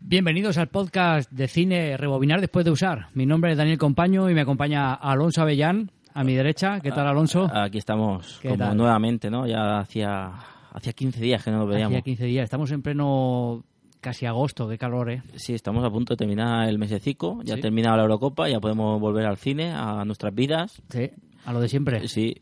Bienvenidos al podcast de cine Rebobinar después de usar. Mi nombre es Daniel Compaño y me acompaña Alonso Avellán a mi derecha. ¿Qué tal, Alonso? Aquí estamos, ¿Qué como tal? nuevamente, ¿no? Ya hacía, hacía 15 días que no nos veíamos. Hacía 15 días. Estamos en pleno casi agosto. Qué calor, ¿eh? Sí, estamos a punto de terminar el mesecico, ya Sí. ha terminado la Eurocopa, ya podemos volver al cine, a nuestras vidas. Sí, a lo de siempre. Sí,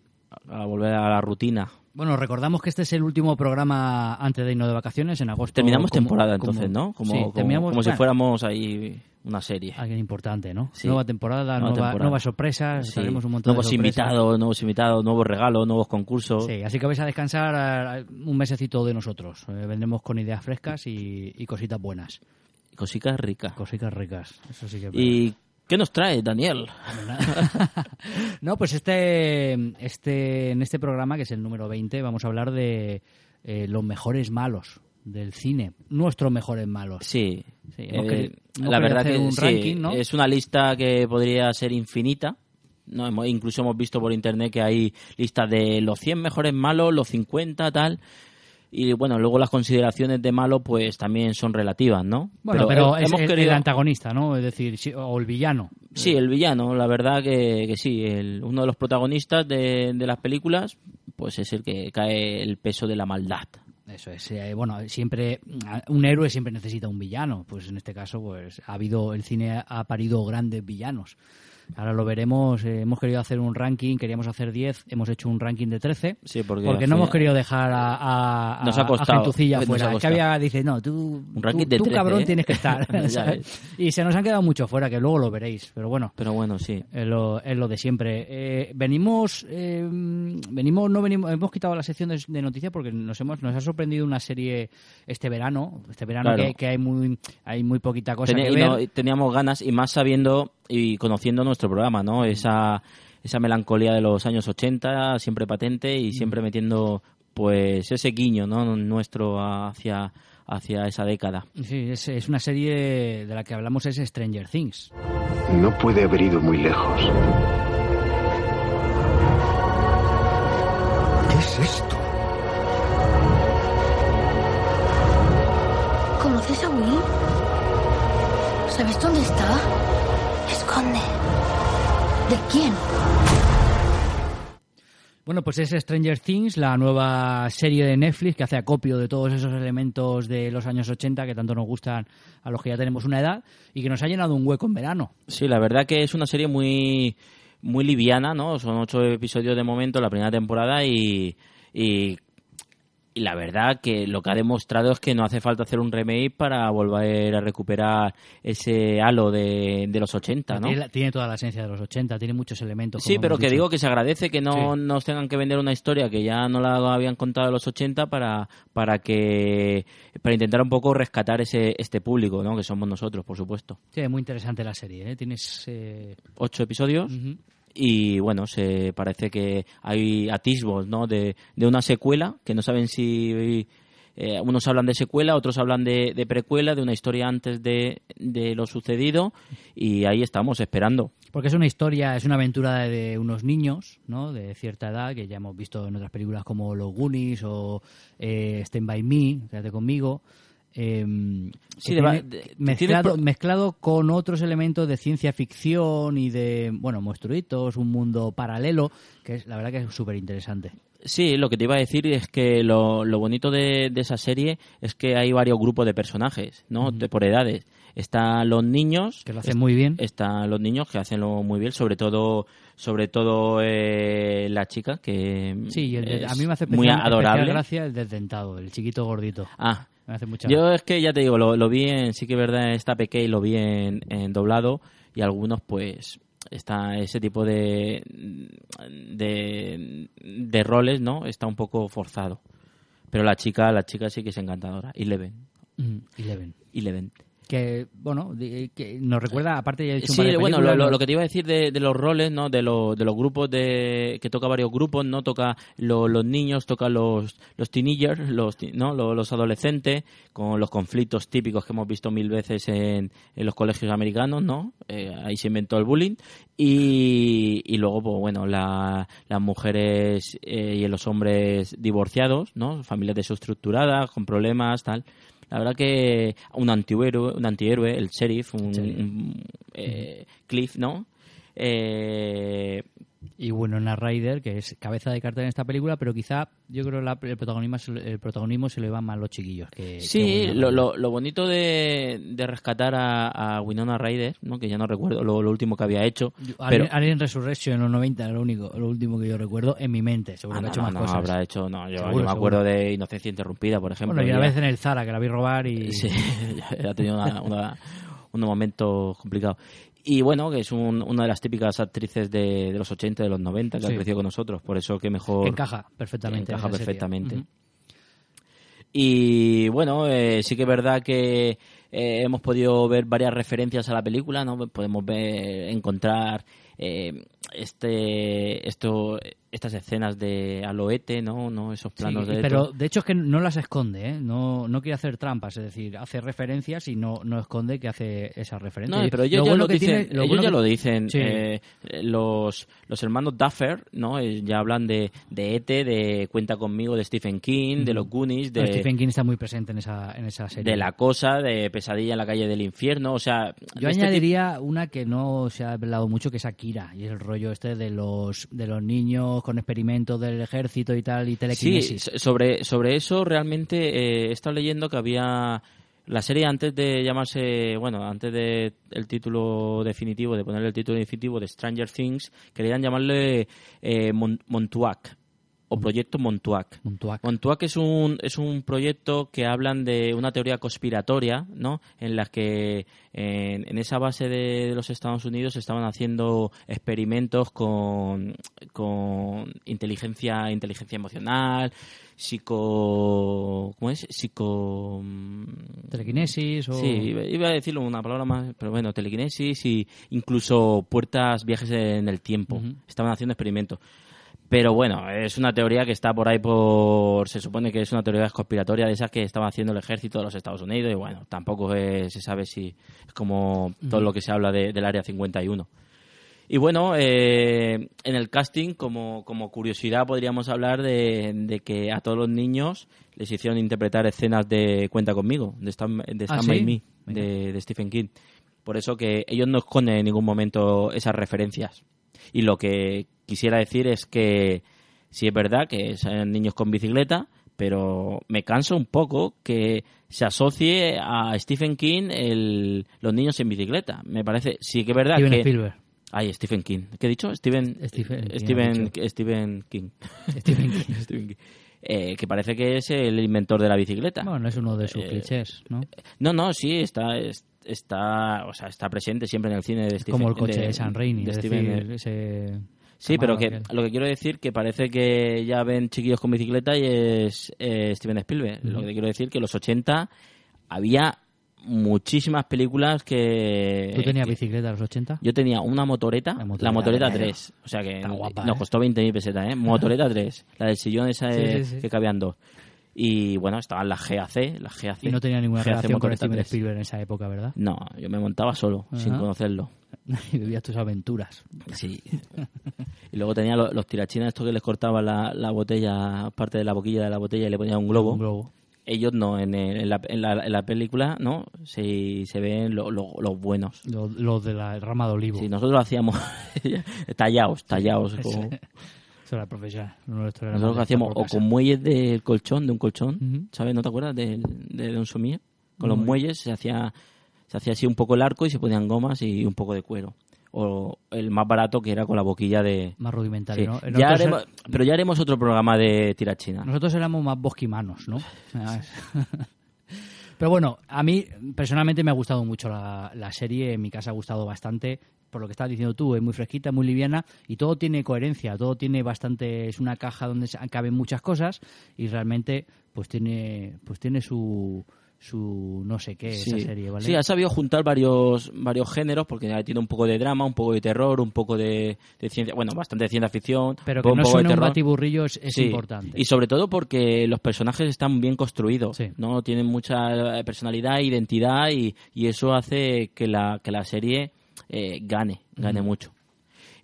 a volver a la rutina. Bueno, recordamos que este es el último programa antes de irnos de vacaciones en agosto. Terminamos como- temporada como- entonces, ¿no? Como, sí, como- terminamos, como si fuéramos ahí una serie. Alguien importante, ¿no? Sí. Nueva temporada, Nueva nueva- temporada. nuevas sorpresas, Sí. un montón Nuevos de invitados, nuevos invitados, nuevos regalos, nuevos concursos. Sí, así que vais a descansar un mesecito de nosotros. Eh, vendremos con ideas frescas y, y cositas buenas. Cositas ricas. Cositas ricas. Eso sí que es ¿Y qué nos trae, Daniel? No, pues este, este, en este programa, que es el número 20, vamos a hablar de eh, los mejores malos del cine. Nuestros mejores malos. Sí, Sí, Eh, querido- la verdad que un sí, ranking, ¿no? es una lista que podría ser infinita. No, hemos- incluso hemos visto por internet que hay listas de los 100 mejores malos, los 50, tal. Y bueno, luego las consideraciones de malo pues también son relativas, ¿no? Bueno, pero, es hemos el, querido... el antagonista, ¿no? Es decir, o el villano. Sí, el villano, la verdad que, que sí, el- uno de los protagonistas de, de las películas pues es el que cae el peso de la maldad. Eso es, eh, bueno, siempre un héroe siempre necesita un villano, pues en este caso pues ha habido el cine ha parido grandes villanos. Ahora lo veremos, eh, hemos querido hacer un ranking, queríamos hacer 10, hemos hecho un ranking de 13. Sí, porque, Porque no hemos querido dejar a, a, a- Nos ha a costado, Gentucilla nos ha fuera. Que había, dice, no, tú, Un ranking tú, de tú, 13, cabrón ¿eh? tienes que estar. Y se nos han quedado mucho fuera, que luego lo veréis, pero bueno. Pero bueno, sí. Es lo, es lo de siempre. Eh, venimos, eh, venimos, no venimos, hemos quitado la sección de, de noticias porque nos hemos, nos ha sorprendido una serie este verano, este verano Claro. que, que hay muy, hay muy poquita cosa que ver. no, teníamos ganas y más sabiendo y conociendo nuestro programa, ¿no? Esa, esa melancolía de los años 80 siempre patente y siempre metiendo pues ese guiño, ¿no? Nuestro hacia, hacia esa década. Sí, es, es una serie de la que hablamos es Stranger Things. No puede haber ido muy lejos. ¿Qué es esto? ¿Conoces a Will? ¿Sabes dónde está? ¿De quién? Bueno, pues es Stranger Things, la nueva serie de Netflix que hace acopio de todos esos elementos de los años 80 que tanto nos gustan a los que ya tenemos una edad y que nos ha llenado un hueco en verano. Sí, la verdad que es una serie muy, muy liviana, ¿no? Son ocho episodios de momento, la primera temporada y, y, y la verdad que lo que ha demostrado es que no hace falta hacer un remake para volver a recuperar ese halo de, de los 80, ¿no? Tiene, toda la esencia de los 80, tiene muchos elementos. Sí, pero que dicho. digo que se agradece que no Sí. nos tengan que vender una historia que ya no la habían contado en los 80 para, para que para intentar un poco rescatar ese este público, ¿no? Que somos nosotros, por supuesto. Sí, es muy interesante la serie. ¿eh? Tienes. eh, Ocho episodios ujú. Y bueno, se parece que hay atisbos, ¿no? De, de una secuela que no saben si eh, unos hablan de secuela, otros hablan de, de precuela, de una historia antes de, de lo sucedido y ahí estamos esperando. Porque es una historia, es una aventura de, unos niños, ¿no? De cierta edad, que ya hemos visto en otras películas como Los Goonies o eh, Stand By Me, Quédate conmigo. Eh, Sí, tiene- de- mezclado, mezclado con otros elementos de ciencia ficción y de, bueno, monstruitos, un mundo paralelo, que es la verdad que es súper interesante. Sí, lo que te iba a decir es que lo, lo bonito de, de esa serie es que hay varios grupos de personajes, ¿no? De- por edades. Están los niños, Que lo hacen muy bien. están los niños que hacenlo muy bien, sobre todo, sobre todo eh, la chica que Sí, y el es a mí me hace muy adorable. gracia el desdentado, el chiquito gordito. Ah, Me hace mucha yo es que ya te digo, lo, lo vi en, sí que es verdad, está pequeño y lo vi en, en doblado y algunos pues está ese tipo de, de, de roles, ¿no? Está un poco forzado. Pero la chica, la chica sí que es encantadora. Eleven. Mm, Eleven. Eleven. Que, bueno, que nos recuerda, aparte un Sí, de bueno, lo, lo- que te iba a decir de, de los roles, ¿no? De, lo- de los grupos de que toca varios grupos, ¿no? Toca lo- los niños, toca los los teenagers, los ¿no? Lo- Los, adolescentes con los conflictos típicos que hemos visto mil veces en, en los colegios americanos, ¿no? Eh, ahí se inventó el bullying y, y luego, pues bueno, la- las mujeres eh, y los hombres divorciados, ¿no? Familias desestructuradas, con problemas, tal. La verdad que un antihéroe, un antihéroe el sheriff, un, un, eh, Cliff, ¿no? Eh, Y bueno, una Ryder, que es cabeza de cartel en esta película, pero quizá yo creo la- el protagonismo, el protagonismo se le va más los chiquillos. Que, sí, Winona lo, lo, lo bonito de, de rescatar a, a Winona Ryder, ¿no? que ya no recuerdo lo, lo último que había hecho, pero Alien, Alien Resurrection en los 90 lo único, lo último que yo recuerdo en mi mente. Seguro Ah, que ha no, hecho no, más no, cosas. habrá hecho, no, yo, Seguro, yo me acuerdo seguro. de Inocencia Interrumpida, por ejemplo. Bueno, y una vez en el Zara que la vi robar y... Sí, ha tenido una, una- unos momentos complicados. Y bueno, que es un- una de las típicas actrices de, de los 80, de los 90, que Sí. ha crecido con nosotros. Por eso que mejor... encaja perfectamente. en encaja perfectamente. Y bueno, eh, sí que es verdad que eh, hemos podido ver varias referencias a la película, ¿no? Podemos ver, encontrar eh, este, esto, estas escenas de Aloete, ¿no? ¿no? Esos planos Sí, de... pero de hecho es que no las esconde, ¿eh? no, no quiere hacer trampas, es decir, hace referencias y no, no esconde que hace esas referencias. No, pero ellos Lo ya bueno lo dicen, tiene- lo ellos bueno ya que- lo dicen. Sí. eh, los, los hermanos Duffer, ¿no? Eh, ya hablan de, de ET, de Cuenta conmigo, de Stephen King, de los Goonies, de, Stephen King está muy presente en esa, en esa serie. de La Cosa, de Pesadilla en la calle del infierno, o sea... Yo este añadiría una que no se ha hablado mucho, que es Akira, y es el rollo este de los, de los niños con experimentos del ejército y tal, y Sí, telequinesis. so- sobre, sobre eso realmente eh, he estado leyendo que había la serie antes de llamarse, bueno, antes de el título definitivo, de ponerle el título definitivo de Stranger Things, querían llamarle eh, Mon- Montuac o Proyecto Montuac. Montuac. Montuac es un, es un proyecto que hablan de una teoría conspiratoria, ¿no? En la que en, en esa base de, de los Estados Unidos estaban haciendo experimentos con, con inteligencia, inteligencia emocional, psico, ¿cómo es? Psico, mm, Telequinesis o... Sí, iba- a decirlo una palabra más, pero bueno, telequinesis y incluso puertas, viajes en el tiempo. Estaban haciendo experimentos. Pero bueno, es una teoría que está por ahí por... Se supone que es una teoría conspiratoria de esas que estaba haciendo el ejército de los Estados Unidos y bueno, tampoco es- se sabe si es como todo lo que se habla de- del Área 51. Y bueno, eh, en el casting, como, como curiosidad, podríamos hablar de, de que a todos los niños les hicieron interpretar escenas de Cuenta conmigo, de Stand, de Ah, Stand ¿sí? By Me, de Stephen King. Por eso que ellos no esconden en ningún momento esas referencias. Y lo que quisiera decir es que sí es verdad que son niños con bicicleta, pero me canso un poco que se asocie a Stephen King el, los niños en bicicleta. Me parece, sí que es verdad Steven que... Spielberg. Ay, Stephen King. ¿Qué he dicho? Stephen, Stephen King, Stephen, King. Stephen King. Stephen King. Eh, que parece que es el inventor de la bicicleta. Bueno, es uno de sus Eh, clichés, ¿no? No, no, sí, está, es- está, o sea, está presente siempre en el cine de Stephen Como el coche de, de San Raimi, de es Steven, decir, ese... Sí, pero que aquel. lo que quiero decir que parece que ya ven chiquillos con bicicleta y es eh, Steven Spielberg. Lo que quiero decir que en los 80 había muchísimas películas que... ¿Tú tenías que- bicicleta a los 80? Yo tenía una motoreta, La la motoreta medio. 3. O sea que guapa, nos ¿eh? costó 20.000 pesetas, ¿eh? Motoreta 3. La del sillón esa Sí, sí, sí. que cabían dos. Y bueno, estaban las GAC, las GAC. Y no tenía ninguna GAC relación con Steven 3. Spielberg en esa época, ¿verdad? No, yo me montaba solo, sin conocerlo. y vivías tus aventuras. Sí. y luego tenía los, los tirachinas estos que les cortaban la, la botella, parte de la boquilla de la botella y le ponían un globo. Un globo. Ellos no, en, el- en, la, en, la, en la película, ¿no? Se, se ven lo- lo- los buenos. Los los de la rama de olivo. Sí, nosotros lo hacíamos tallados, tallados. como- Eso era profesional. Nosotros lo hacíamos o con muelles del colchón, de un colchón. ¿sabes? ¿No te acuerdas de, de un sumía? Con los muelles se hacía, se hacía así un poco el arco y se ponían gomas y un poco de cuero. O el más barato que era con la boquilla de... Más rudimentario, Sí. ¿no? Ya pero ya haremos otro programa de tirachina. nosotros éramos más bosquimanos, ¿no? Pero bueno, a mí personalmente me ha gustado mucho la, la serie, en mi casa ha gustado bastante. Por lo que estás diciendo tú, es muy fresquita, muy liviana y todo tiene coherencia, todo tiene bastante, es una caja donde se- caben muchas cosas y realmente pues tiene, pues tiene su, su no sé qué esa serie, ¿vale? Sí, ha sabido juntar varios varios géneros porque tiene un poco de drama, un poco de terror, un poco de, de ciencia, bueno, bastante de ciencia ficción, Pero un que no poco de un batiburrillo es, es Sí, importante. Y sobre todo porque los personajes están bien construidos, Sí. ¿no? Tienen mucha personalidad, identidad y, y eso hace que la, que la serie eh, gane, gane mucho.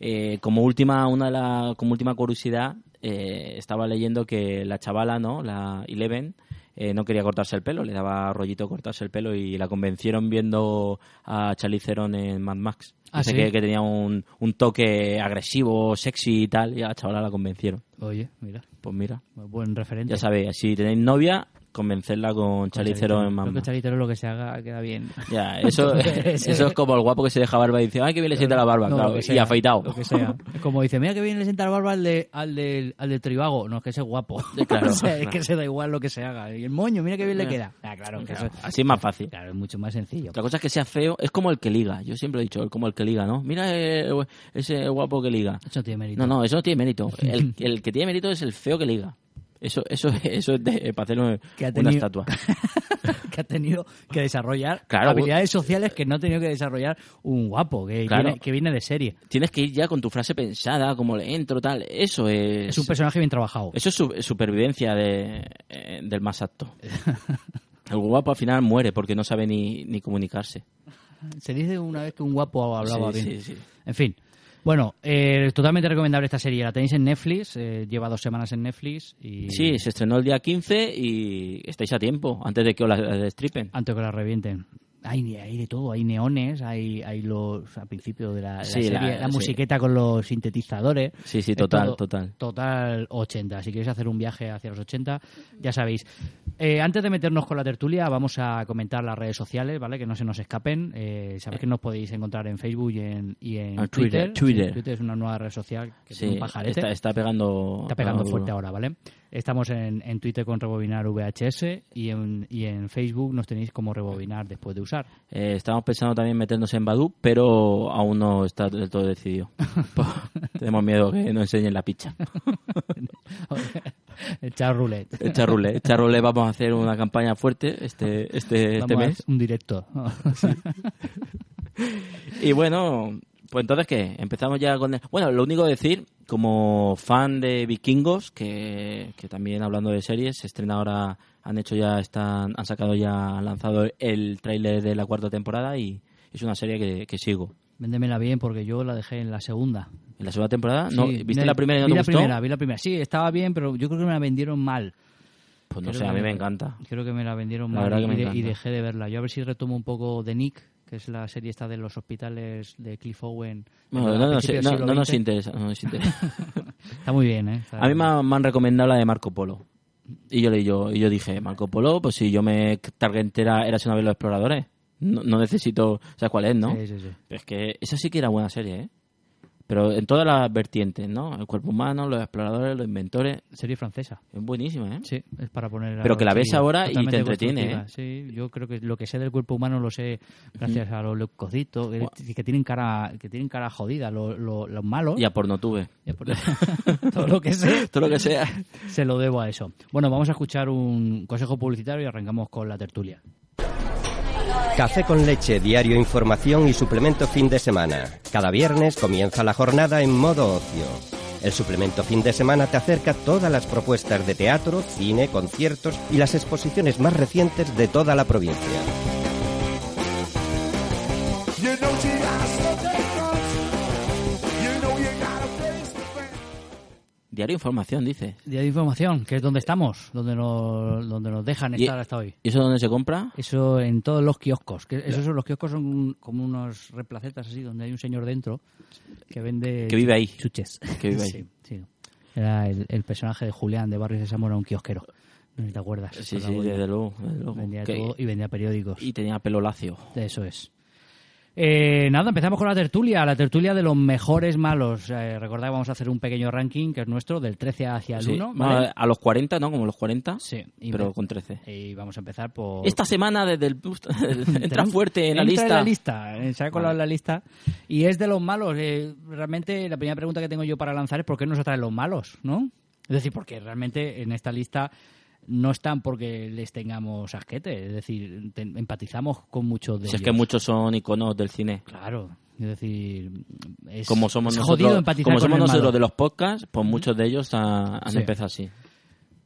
Eh, como última, una de la, como última curiosidad, eh, estaba leyendo que la chavala, ¿no? La Eleven, eh, no quería cortarse el pelo, le daba rollito cortarse el pelo y la convencieron viendo a Charlize Theron en Mad Max. Ah, Dice ¿sí? que, que tenía un, un toque agresivo, sexy y tal, y a la chavala la convencieron. Oye, mira, Pues mira, buen referente. ya sabéis, si tenéis novia, convencerla con Charlize Theron en Mad Creo que Theron lo que se haga queda bien. Ya, eso, eso es como el guapo que se deja barba y dice, ay, que bien le sienta la barba, No, claro, y afeitado. Lo que sea. Es Como dice, mira que bien le sienta la barba al de, al del, al del tribago. No, es que ese es guapo. Claro, o sea, es que se da igual lo que se haga. Y el moño, mira que bien le queda. Ah, claro, que eso, Así es más fácil. claro, es mucho más sencillo. Otra cosa es que sea feo, es como el que liga. Yo siempre he dicho, como el que liga, ¿no? Mira eh, ese guapo que liga. Eso no tiene mérito. No, no, eso no tiene mérito. El, el que tiene mérito es el feo que liga. Eso, eso, eso es de, para hacer una, Que ha una tenido- estatua. que ha tenido que desarrollar Claro, habilidades sociales que no ha tenido que desarrollar un guapo, que, Claro. viene, que viene de serie. Tienes que ir ya con tu frase pensada, como le entro, tal. Eso es. Es un personaje bien trabajado. Eso es su- supervivencia de, eh, del más apto. El guapo al final muere porque no sabe ni, ni comunicarse. Se dice una vez que un guapo hablaba Sí, bien. sí, sí. En fin. Bueno, eh, totalmente recomendable esta serie. La tenéis en Netflix, eh, lleva dos semanas en Netflix y Sí, se estrenó el día 15 y estáis a tiempo, antes de que os la destripen. antes que la revienten. Hay, hay de todo, hay neones, hay, hay los al principio de la, de la serie, la- la, sí. musiqueta con los sintetizadores. Sí, sí, Es total, todo- total. Total 80. Si queréis hacer un viaje hacia los 80, ya sabéis. Eh, antes de meternos con la tertulia, vamos a comentar las redes sociales, ¿vale? Que no se nos escapen. Eh, sabéis que nos podéis encontrar en Facebook y en, y en Ah, Twitter. Twitter, Twitter. Es una nueva red social que Sí, es un pajarete. está, está pegando. Está pegando fuerte ahora, ¿vale? Estamos en, en Twitter con Rebobinar VHS y en, y en Facebook nos tenéis como Rebobinar después de usar. Eh, estamos pensando también meternos en Badu, pero aún no está del todo decidido. Tenemos miedo que nos enseñen la picha. Echar roulette. Echa rule, echa rule, vamos a hacer una campaña fuerte este, este, este Vamos a mes. hacer un directo. Y bueno, pues entonces, ¿qué? Empezamos ya con... el- Bueno, lo único que decir, como fan de Vikingos, que, que también hablando de series, se estrena ahora, han hecho ya, están, han sacado ya, han lanzado el tráiler de la cuarta temporada y es una serie que, que sigo. Véndemela bien porque yo la dejé en la segunda. ¿En la segunda temporada? ¿No? ¿Viste la primera y no vi te la gustó? primera, vi la primera. Sí, estaba bien, pero yo creo que me la vendieron mal. Pues no Creo sé, a mí me encanta. Creo que me la vendieron La mal y, que me de- y encanta. dejé de verla. Yo a ver si retomo un poco de Nick, que es la serie esta de los hospitales de Cliff Owen. Bueno, no, no- siglo no nos interesa. no nos interesa. Está muy bien, ¿eh? Está- A mí me, han- me han recomendado la de Marco Polo. Y yo, le, yo, y yo dije, Marco Polo, pues si yo me targué entera, eras una vez los exploradores. No, no necesito, ¿sabes cuál es, no? Sí, sí, sí. Pero es que esa sí que era buena serie, ¿eh? Pero en todas las vertientes, ¿no? El cuerpo humano, los exploradores, los inventores. Serie francesa. Es buenísima, ¿eh? Sí, es para poner. a Pero que la ves ahora y te entretiene, ¿eh? Sí, yo creo que lo que sé del cuerpo humano lo sé gracias a los leucocitos, que, que tienen cara que tienen cara jodida, los, los, los malos. Y a Pornotube. Ya por- Todo lo que sé Todo lo que sea. se lo debo a eso. Bueno, vamos a escuchar un consejo publicitario y arrancamos con la tertulia. Café con leche, diario información y suplemento fin de semana. Cada viernes comienza la jornada en modo ocio. El suplemento fin de semana te acerca todas las propuestas de teatro, cine, conciertos y las exposiciones más recientes de toda la provincia. Diario Información, dice. De información, que es donde estamos, donde nos, donde nos dejan ¿Y, estar hasta hoy. ¿Y eso dónde se compra? Eso en todos los kioscos. Que esos los kioscos son como unos replacetas así, donde hay un señor dentro que vende... Que vive ahí. Chuches. Que vive ahí. Sí, sí. Era el, el personaje de Julián de Barrio Sésamo, era un kiosquero. No sé si te acuerdas. Sí, sí, desde luego. desde luego. Vendía todo y vendía periódicos. y tenía pelo lacio. Eso es. Eh, nada, empezamos con la tertulia, la tertulia de los mejores malos. Eh, recordad, vamos a hacer un pequeño ranking que es nuestro, del 13 hacia el Sí, 1. vamos ¿vale? a los 40, ¿no? Como los 40, Sí, y pero con 13. Y vamos a empezar por... Esta semana desde el entra fuerte en la entra lista. en la lista, eh, se ha colado en la lista. Y es de los malos. eh, realmente, la primera pregunta que tengo yo para lanzar es ¿por qué nos atraen los malos? ¿No? Es decir, porque realmente en esta lista no están porque les tengamos asquete. Es decir, te- empatizamos con muchos de Si es ellos. que muchos son iconos del cine. Claro. Es decir, es, Como somos es nosotros, jodido empatizar como somos nosotros de los podcasts, pues muchos de ellos ha- han Sí. empezado así.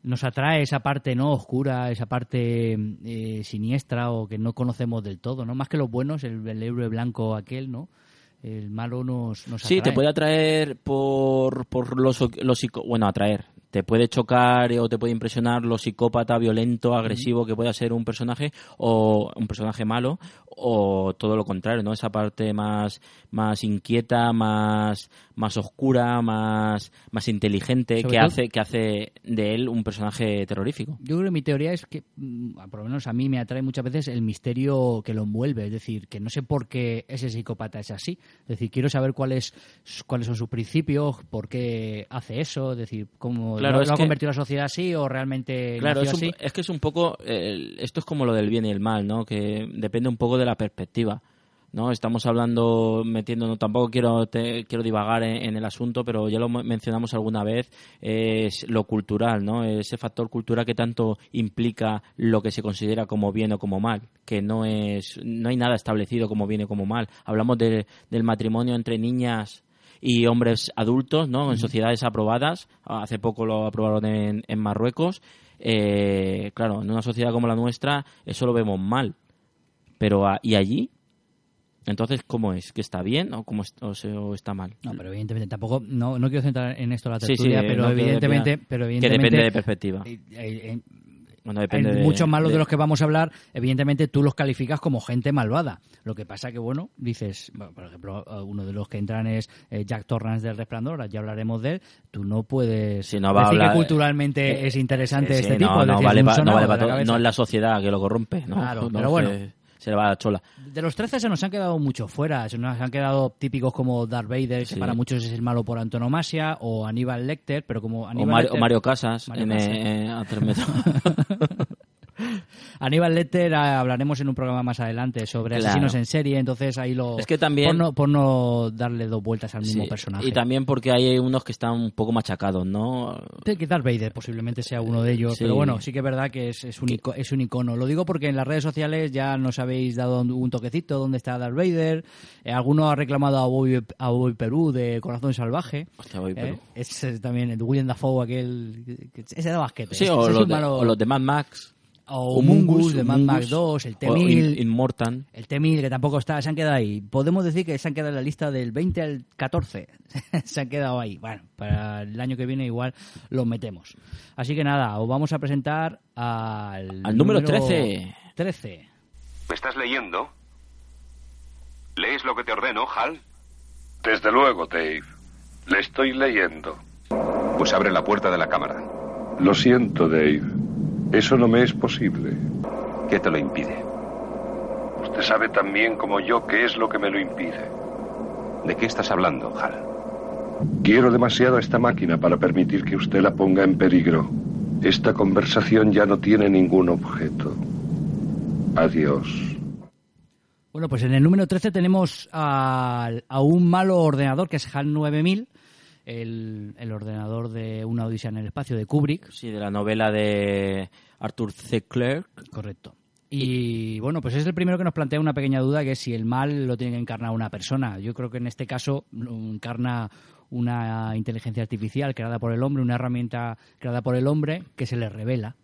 nos atrae esa parte no oscura, esa parte eh, siniestra o que no conocemos del todo, ¿no? Más que los buenos, el, el héroe blanco aquel, ¿no? El malo nos, nos Sí, atrae. te puede atraer por, por los, los bueno, atraer. Te puede chocar o te puede impresionar lo psicópata, violento, agresivo que pueda ser un personaje o un personaje malo o todo lo contrario, ¿no? Esa parte más más inquieta, más más oscura, más más inteligente Sobre que todo- hace que hace de él un personaje terrorífico. Yo creo que mi teoría es que, mm, por lo menos a mí me atrae muchas veces el misterio que lo envuelve, es decir, que no sé por qué ese psicópata es así, es decir, quiero saber cuáles cuáles son sus principios, por qué hace eso, es decir, cómo Claro, lo, lo ha que- convertido la sociedad así o realmente Claro, es, un- así. es que es un poco, eh, esto es como lo del bien y el mal, ¿no? Que depende un poco de la perspectiva, ¿no? Estamos hablando, metiéndonos, tampoco quiero te- quiero divagar en, en el asunto, pero ya lo men- mencionamos alguna vez, es lo cultural, ¿no? Ese factor cultural que tanto implica lo que se considera como bien o como mal, que no es, no hay nada establecido como bien o como mal. Hablamos de- del matrimonio entre niñas y hombres adultos, ¿no? En sociedades aprobadas. Hace poco lo aprobaron en, en Marruecos. Eh, claro, en una sociedad como la nuestra, eso lo vemos mal. Pero, a- ¿y allí? Entonces, ¿cómo es? ¿Que está bien o, cómo es- o, se- o está mal? No, pero evidentemente tampoco, no, no quiero centrar en esto la Sí, sí, tertulia, eh, pero, no evidentemente, pero que evidentemente... depende de perspectiva. eh, eh, eh, Bueno, depende hay muchos malos de, de- los que vamos a hablar, evidentemente tú los calificas como gente malvada. Lo que pasa que, bueno, dices, bueno, por ejemplo, eh, uno de los que entran es Jack Torrance del Resplandor, ya hablaremos de él. Tú no puedes Sí, no va a decir hablar- que culturalmente eh, es interesante Sí, este sí, tipo. No, no decir, vale pa- no vale de pa la todo. No es la sociedad que lo corrompe. ¿no? Claro, No, pero bueno. Se, le va a la chola. De los 13 se nos han quedado muchos fuera. Se nos han quedado típicos como Darth Vader, que para muchos es el malo por antonomasia, o Aníbal Lecter, pero como O Aníbal Mario, o Lecter- Mario Casas Mario en, Casas. eh, a tres metros. Aníbal Lecter ah, hablaremos en un programa más adelante sobre Claro. asesinos en serie, entonces ahí lo... Es que también- Por no, por no darle dos vueltas al mismo personaje. Y también porque hay unos que están un poco machacados, ¿no? Sí, que Darth Vader posiblemente sea uno de ellos, Sí. pero bueno, sí que es verdad que es, es, un ico- es un icono. Lo digo porque en las redes sociales ya nos habéis dado un toquecito dónde está Darth Vader. Eh, alguno ha reclamado a Bobby, a Bobby Perú de Corazón Salvaje. Hostia, voy, ¿eh? pero- Es también el William Dafoe, aquel. que- que- ese de basquete. Sí, o los, de, o los de Mad Max. O Mungus, de Mad Max 2, el o T-1000. In- Immortal. El T-1000, que tampoco está, se han quedado ahí. Podemos decir que se han quedado en la lista del 20 al 14. se han quedado ahí. Bueno, para el año que viene igual los metemos. Así que nada, os vamos a presentar al... Al número 13. 13. ¿Me estás leyendo? ¿Lees lo que te ordeno, Hal? Desde luego, Dave. Le estoy leyendo. Pues abre la puerta de la cámara. Lo siento, Dave. Eso no me es posible. ¿Qué te lo impide? Usted sabe tan bien como yo qué es lo que me lo impide. ¿De qué estás hablando, Hal? Quiero demasiado a esta máquina para permitir que usted la ponga en peligro. Esta conversación ya no tiene ningún objeto. Adiós. Bueno, pues en el número 13 tenemos al- a, un malo ordenador que es HAL 9000, el, el ordenador de Una Odisea en el Espacio de Kubrick. Sí, de la novela de Arthur C. Clarke. Correcto. Y bueno, pues es el primero que nos plantea una pequeña duda, que es si el mal lo tiene que encarnar una persona. Yo creo que en este caso lo encarna una inteligencia artificial creada por el hombre, una herramienta creada por el hombre que se le revela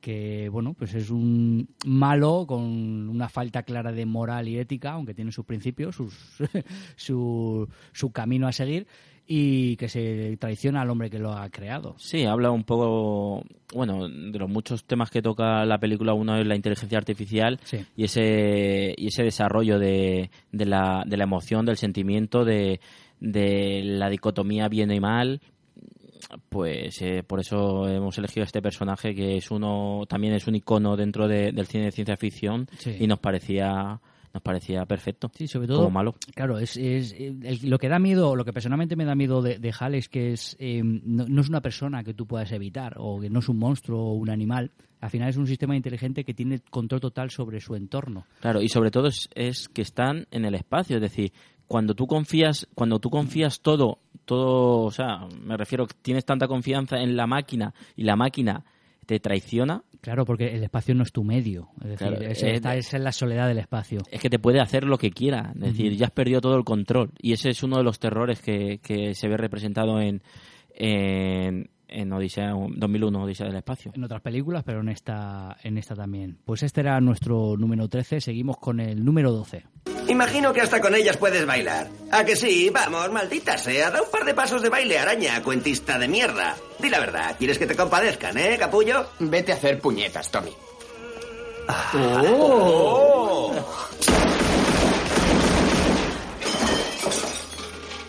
que bueno, pues es un malo con una falta clara de moral y ética, aunque tiene sus principios, sus, su, su camino a seguir y que se traiciona al hombre que lo ha creado. Sí, habla un poco, bueno, de los muchos temas que toca la película. Uno es la inteligencia artificial Sí. y ese y ese desarrollo de, de, la, de la emoción, del sentimiento, de, de la dicotomía bien y mal. Pues eh, por eso hemos elegido este personaje que es uno también es un icono dentro de- del cine de ciencia ficción Sí. y nos parecía nos parecía perfecto. Sí, sobre todo. Como malo. Claro, es, es el- lo que da miedo, lo que personalmente me da miedo de, de Hal es que es eh, no, no es una persona que tú puedas evitar o que no es un monstruo o un animal. Al final es un sistema inteligente que tiene control total sobre su entorno. Claro, y sobre todo es, es que están en el espacio, es decir, cuando tú confías, cuando tú confías todo, todo, o sea, me refiero tienes tanta confianza en la máquina y la máquina te traiciona, Claro, porque el espacio no es tu medio. Es decir, Claro, es, esta es la soledad del espacio. es que te puede hacer lo que quiera, es decir, ya has perdido todo el control. Y ese es uno de los terrores que, que se ve representado en, en, en Odisea 2001, Odisea del Espacio. En otras películas, pero en esta, en esta también. Pues este era nuestro número 13. Seguimos con el número 12. Imagino que hasta con ellas puedes bailar. ¿A que sí? Vamos, maldita sea. Da un par de pasos de baile, araña, cuentista de mierda. Di la verdad, ¿quieres que te compadezcan, eh, capullo? Vete a hacer puñetas, Tommy.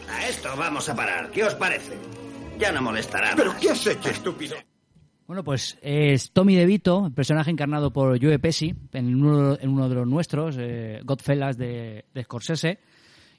A esto vamos a parar. ¿Qué os parece? Ya no molestará ¿Pero más. qué has hecho, estúpido? Bueno, pues es Tommy DeVito, personaje encarnado por Joe Pesci, en uno, en uno de los nuestros, eh, Godfellas de, de Scorsese.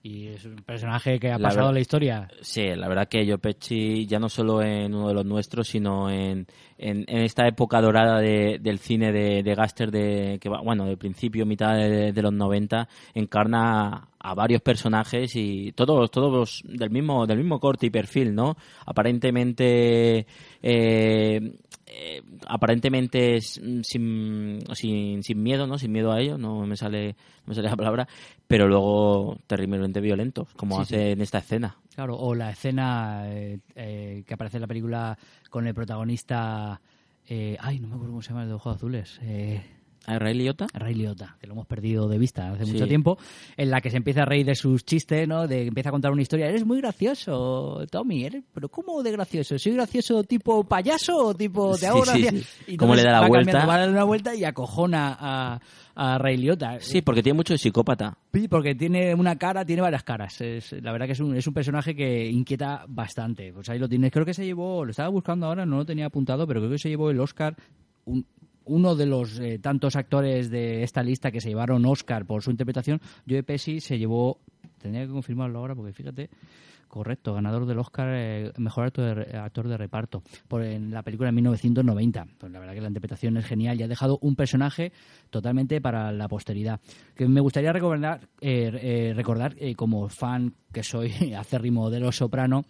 Y es un personaje que ha La pasado la historia. Sí, la verdad que Joe Pesci, ya no solo en uno de los nuestros, sino en, en, en esta época dorada de- del cine de, de Gaster, de, que va, bueno, de principio, mitad de, de los 90, encarna a varios personajes y todos todos del mismo del mismo corte y perfil, ¿no? Aparentemente eh, eh, aparentemente mm, sin, sin, sin miedo, ¿no? Sin miedo a ello, no me sale no me sale la palabra, pero luego terriblemente violentos, como Sí, hace en esta escena. Claro, o la escena eh, eh, que aparece en la película con el protagonista. eh, ay, no me acuerdo cómo se llama el de ojos azules. Eh, ¿A Ray Liotta? Ray Liotta, que lo hemos perdido de vista hace Sí. mucho tiempo, en la que se empieza a reír de sus chistes, ¿no? De empieza a contar una historia. Eres muy gracioso, Tommy, eres, pero ¿cómo de gracioso? ¿Soy gracioso tipo payaso o tipo te hago sí, gracia? sí. Y ¿Cómo le da la vuelta? cambiando, Va a una vuelta y acojona a, a Ray Liotta. Sí, porque tiene mucho de psicópata. Sí, porque tiene una cara, tiene varias caras. Es, la verdad que es un, es un personaje que inquieta bastante. Pues ahí lo tienes. Creo que se llevó, lo estaba buscando ahora, no lo tenía apuntado, pero creo que se llevó el Oscar. un- uno de los eh, tantos actores de esta lista que se llevaron Oscar por su interpretación, Joe Pesci se llevó, tendría que confirmarlo ahora porque fíjate, correcto, ganador del Oscar eh, mejor actor de, actor de reparto por en la película de 1990. Pues la verdad que la interpretación es genial y ha dejado un personaje totalmente para la posteridad. Que me gustaría recordar, eh, eh, recordar eh, como fan que soy acérrimo de Los Soprano,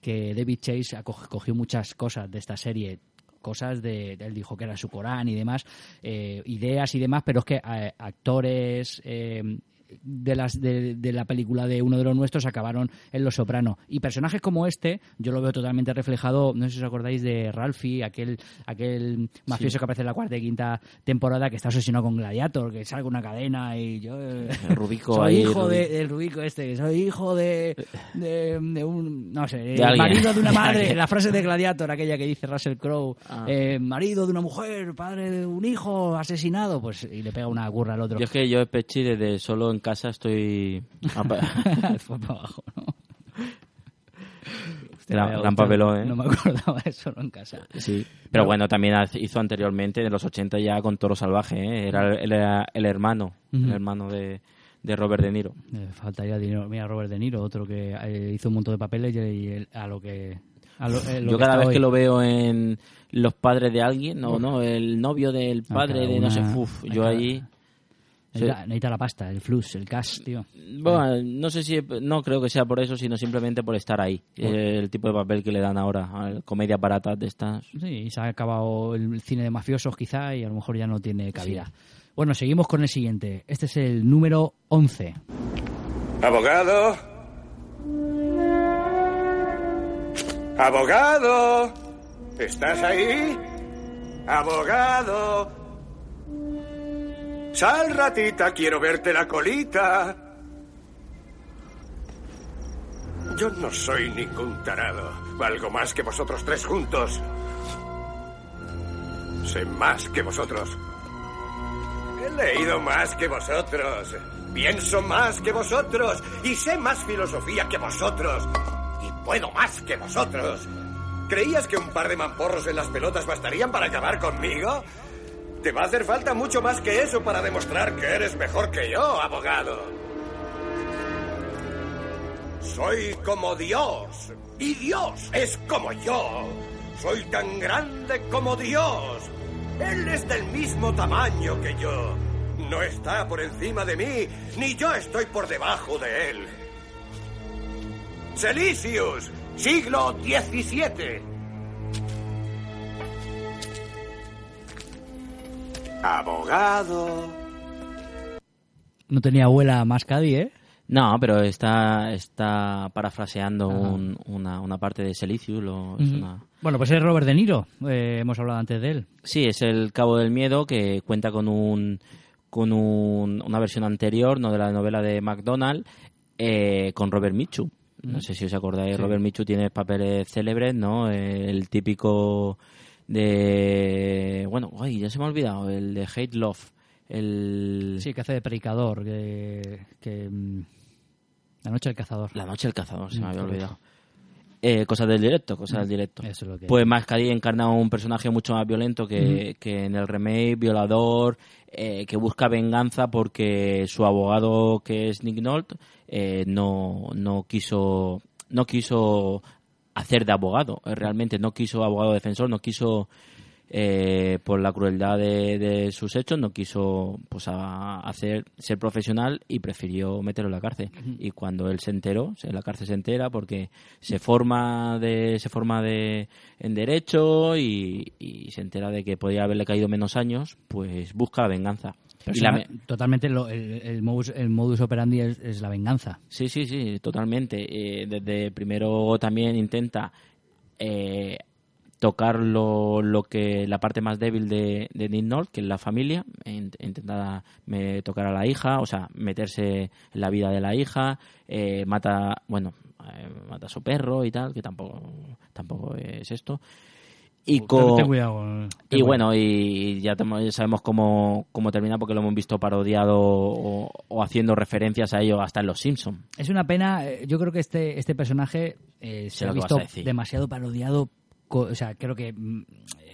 que David Chase cogió muchas cosas de esta serie cosas de él dijo que era su Corán y demás eh, ideas y demás pero es que eh, actores eh, de las de, de la película de uno de los nuestros acabaron en Los Soprano. Y personajes como este yo lo veo totalmente reflejado no sé si os acordáis de Ralphie aquel aquel mafioso que aparece en la cuarta y quinta temporada que está obsesionado con Gladiator que salga una cadena y yo eh, El Rubico soy ahí, hijo de, del Rubico este soy hijo de de, de un no sé marido de una madre la frase de Gladiator aquella que dice Russell Crowe Ah. eh, marido de una mujer padre de un hijo asesinado pues y le pega una curra al otro. Yo es que yo, Pechi, desde solo en casa estoy... abajo ¿no? Gran- gran papelón, ¿eh? no me acordaba de eso en casa Sí, pero bueno, también hizo anteriormente, en los 80 ya con Toro Salvaje, ¿eh? era, el- el hermano, el hermano de, de Robert De Niro. Eh, faltaría dinero mira Robert De Niro otro que eh, hizo un montón de papeles y, a lo que a lo- eh, lo Yo que cada vez hoy. que lo veo en Los padres de alguien, no, no, el novio del Ah, padre de no sé, uf, yo cada- ahí... necesita, necesita la pasta el flux el cash tío Bueno, no sé si, no creo que sea por eso, sino simplemente por estar ahí. Eh, el tipo de papel que le dan ahora, a comedias baratas de estas. Sí, se ha acabado el cine de mafiosos quizá y a lo mejor ya no tiene cabida. Bueno, seguimos con el siguiente. Este es el número 11. Abogado. Abogado. ¿Estás ahí? Abogado. Sal, ratita, quiero verte la colita. Yo no soy ningún tarado. Valgo más que vosotros tres juntos. Sé más que vosotros. He leído más que vosotros. Pienso más que vosotros. Y sé más filosofía que vosotros. Y puedo más que vosotros. ¿Creías que un par de mamporros en las pelotas bastarían para acabar conmigo? Te va a hacer falta mucho más que eso para demostrar que eres mejor que yo, abogado. Soy como Dios. Y Dios es como yo. Soy tan grande como Dios. Él es del mismo tamaño que yo. No está por encima de mí, ni yo estoy por debajo de él. Celicius, siglo XVII. Abogado. No tenía abuela más Cadi, ¿eh? No, pero está, está parafraseando un- una, una parte de Selicius. lo- es una- Bueno, pues es Robert De Niro. eh, hemos hablado antes de él. Sí, es el Cabo del Miedo que cuenta con un con un- una versión anterior, no de la novela de MacDonald, eh, con Robert Michu. No sé si os acordáis, Sí. Robert Michu tiene papeles célebres, ¿no? Eh, El típico de... Bueno, ay, ya se me ha olvidado, el de Hate Love. El... Sí, que hace de predicador. Que, que, mm, la noche del cazador. La noche del cazador, se me había olvidado. Eh, cosas del directo, cosas del directo. Eso es lo que- Pues Mascadí encarna un personaje mucho más violento que, que en el remake, violador, eh, que busca venganza porque su abogado, que es Nick Nolte, eh, no, no quiso no quiso hacer de abogado, eh, realmente no quiso abogado defensor, no quiso eh, por la crueldad de, de sus hechos, no quiso pues a- hacer ser profesional y prefirió meterlo en la cárcel. Y cuando él se enteró, en la cárcel se entera porque se forma de se forma de en derecho y, y se entera de que podía haberle caído menos años, pues busca la venganza. Y la Totalmente lo- el, el modus, el modus operandi es, es la venganza. Sí, sí, sí, totalmente. Eh, desde primero también intenta eh, tocar lo, lo que la parte más débil de, de Nick Nolte, que es la familia. In- Intenta me, tocar a la hija, o sea, meterse en la vida de la hija. eh, mata, bueno, eh, mata a su perro y tal, que tampoco, tampoco es esto. Y con, ten cuidado, ten y bueno, y ya, sabemos cómo, cómo termina porque lo hemos visto parodiado o, o haciendo referencias a ello hasta en Los Simpsons. Es una pena, eh, yo creo que este, este personaje eh, se ha visto demasiado parodiado. O sea, creo que, mm, eh,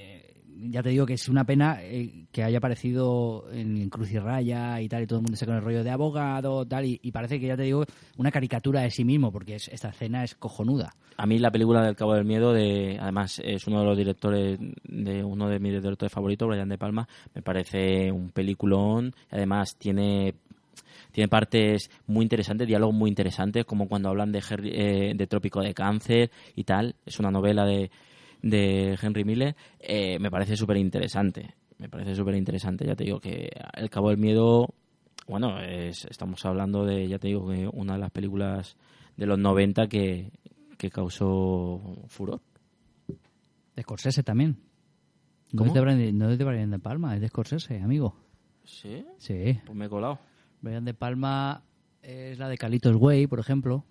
ya te digo que es una pena eh, que haya aparecido en, en Cruz y Raya y tal, y todo el mundo está con el rollo de abogado, tal, y, parece que, ya te digo, una caricatura de sí mismo, porque es- esta escena es cojonuda. A mí la película del Cabo del Miedo, de, además es uno de los directores, de uno de mis directores favoritos, Brian De Palma, me parece un peliculón. Además tiene tiene partes muy interesantes, diálogos muy interesantes, como cuando hablan de, eh, de Trópico de Cáncer y tal. Es una novela de, de Henry Miller. Eh, me parece súper interesante. Me parece súper interesante. Ya te digo que El Cabo del Miedo, bueno, es- estamos hablando de, ya te digo, que una de las películas de los 90 que, que causó furor. De Scorsese también. No es, de Brian, no es de Brian De Palma, es de Scorsese, amigo. ¿Sí? Sí. Pues me he colado. Brian De Palma es la de Calitos Way, por ejemplo.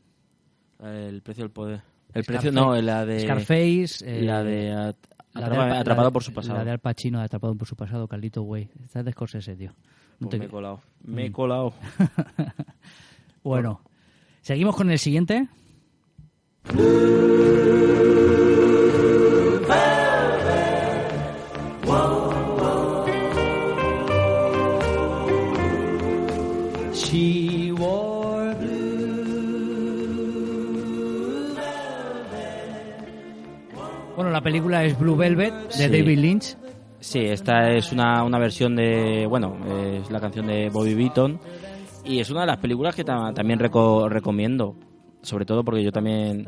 El precio del poder. El Scarface- precio, no, la de... Scarface. eh, La de... at- la de Al- atrapado la de- por su pasado. La de Al Pacino, Atrapado por su pasado, Carlito Way. Esta es de Scorsese, tío. No Pues te- me he colado. Me he Mm. colado. Bueno, seguimos con el siguiente. La película es Blue Velvet de Sí. David Lynch. Sí, esta es una, una versión de... Bueno, es la canción de Bobby Beaton. Y es una de las películas que ta- también reco- recomiendo. Sobre todo porque yo también...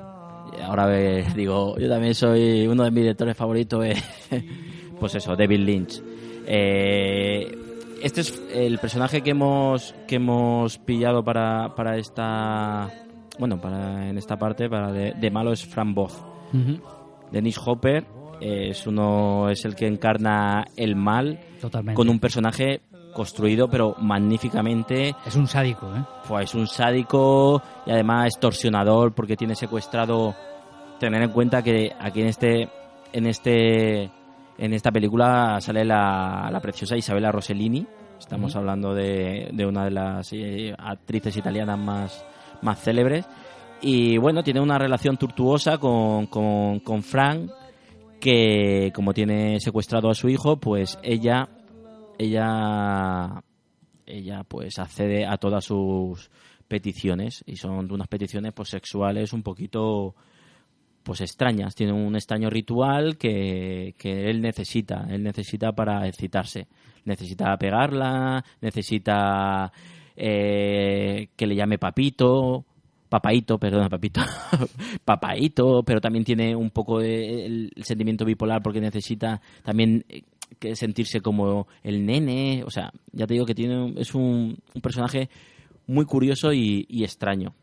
Ahora digo, yo también soy uno de mis directores favoritos. eh, pues eso, David Lynch. Eh, este es el personaje que hemos que hemos pillado para, para esta bueno para en esta parte para de, de malo es Fran Both Dennis Hopper es uno es el que encarna el mal Totalmente. con un personaje construido pero magníficamente. Es un sádico, ¿eh? pues es un sádico y además extorsionador porque tiene secuestrado. Tener en cuenta que aquí en este en este en esta película sale la, la preciosa Isabella Rossellini. Estamos hablando de, de una de las eh, actrices italianas más más célebres y bueno tiene una relación tortuosa con, con, con Frank que como tiene secuestrado a su hijo pues ella ella, ella pues accede a todas sus peticiones y son unas peticiones pues sexuales un poquito pues extrañas. Tiene un extraño ritual que, que él necesita, él necesita para excitarse. Necesita pegarla, necesita eh, que le llame papito, papaito, perdona, papito, papaito, pero también tiene un poco de- el, el sentimiento bipolar porque necesita también eh, que sentirse como el nene, o sea, ya te digo que tiene es un, un personaje muy curioso y, y extraño.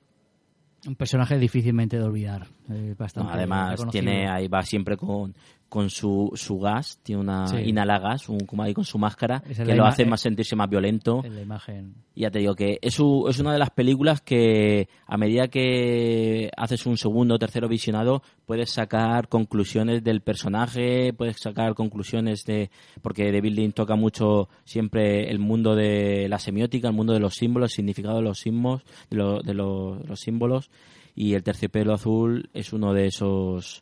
Un personaje difícilmente de olvidar. eh, No, además tiene ahí va siempre con, con su, su gas, tiene una Sí. inhala gas, un ahí con su máscara, Esa que lo hace más sentirse más violento. En la imagen. Ya te digo que es, u- es una de las películas que a medida que haces un segundo o tercero visionado puedes sacar conclusiones del personaje, puedes sacar conclusiones de... porque David Lynch toca mucho siempre el mundo de la semiótica, el mundo de los símbolos, el significado de los símbolos, de, lo- de lo- de los símbolos y el terciopelo azul es uno de esos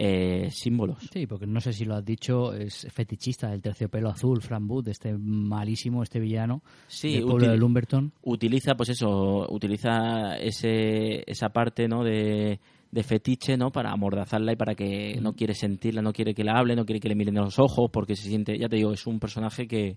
eh, símbolos. Sí, porque no sé si lo has dicho, es fetichista del terciopelo azul, Frank Booth, este malísimo, este villano Sí, del pueblo de Lumberton. utiliza pues eso utiliza ese esa parte no de, de fetiche no para amordazarla y para que no quiere sentirla no quiere que la hable no quiere que le miren los ojos porque se siente ya te digo es un personaje que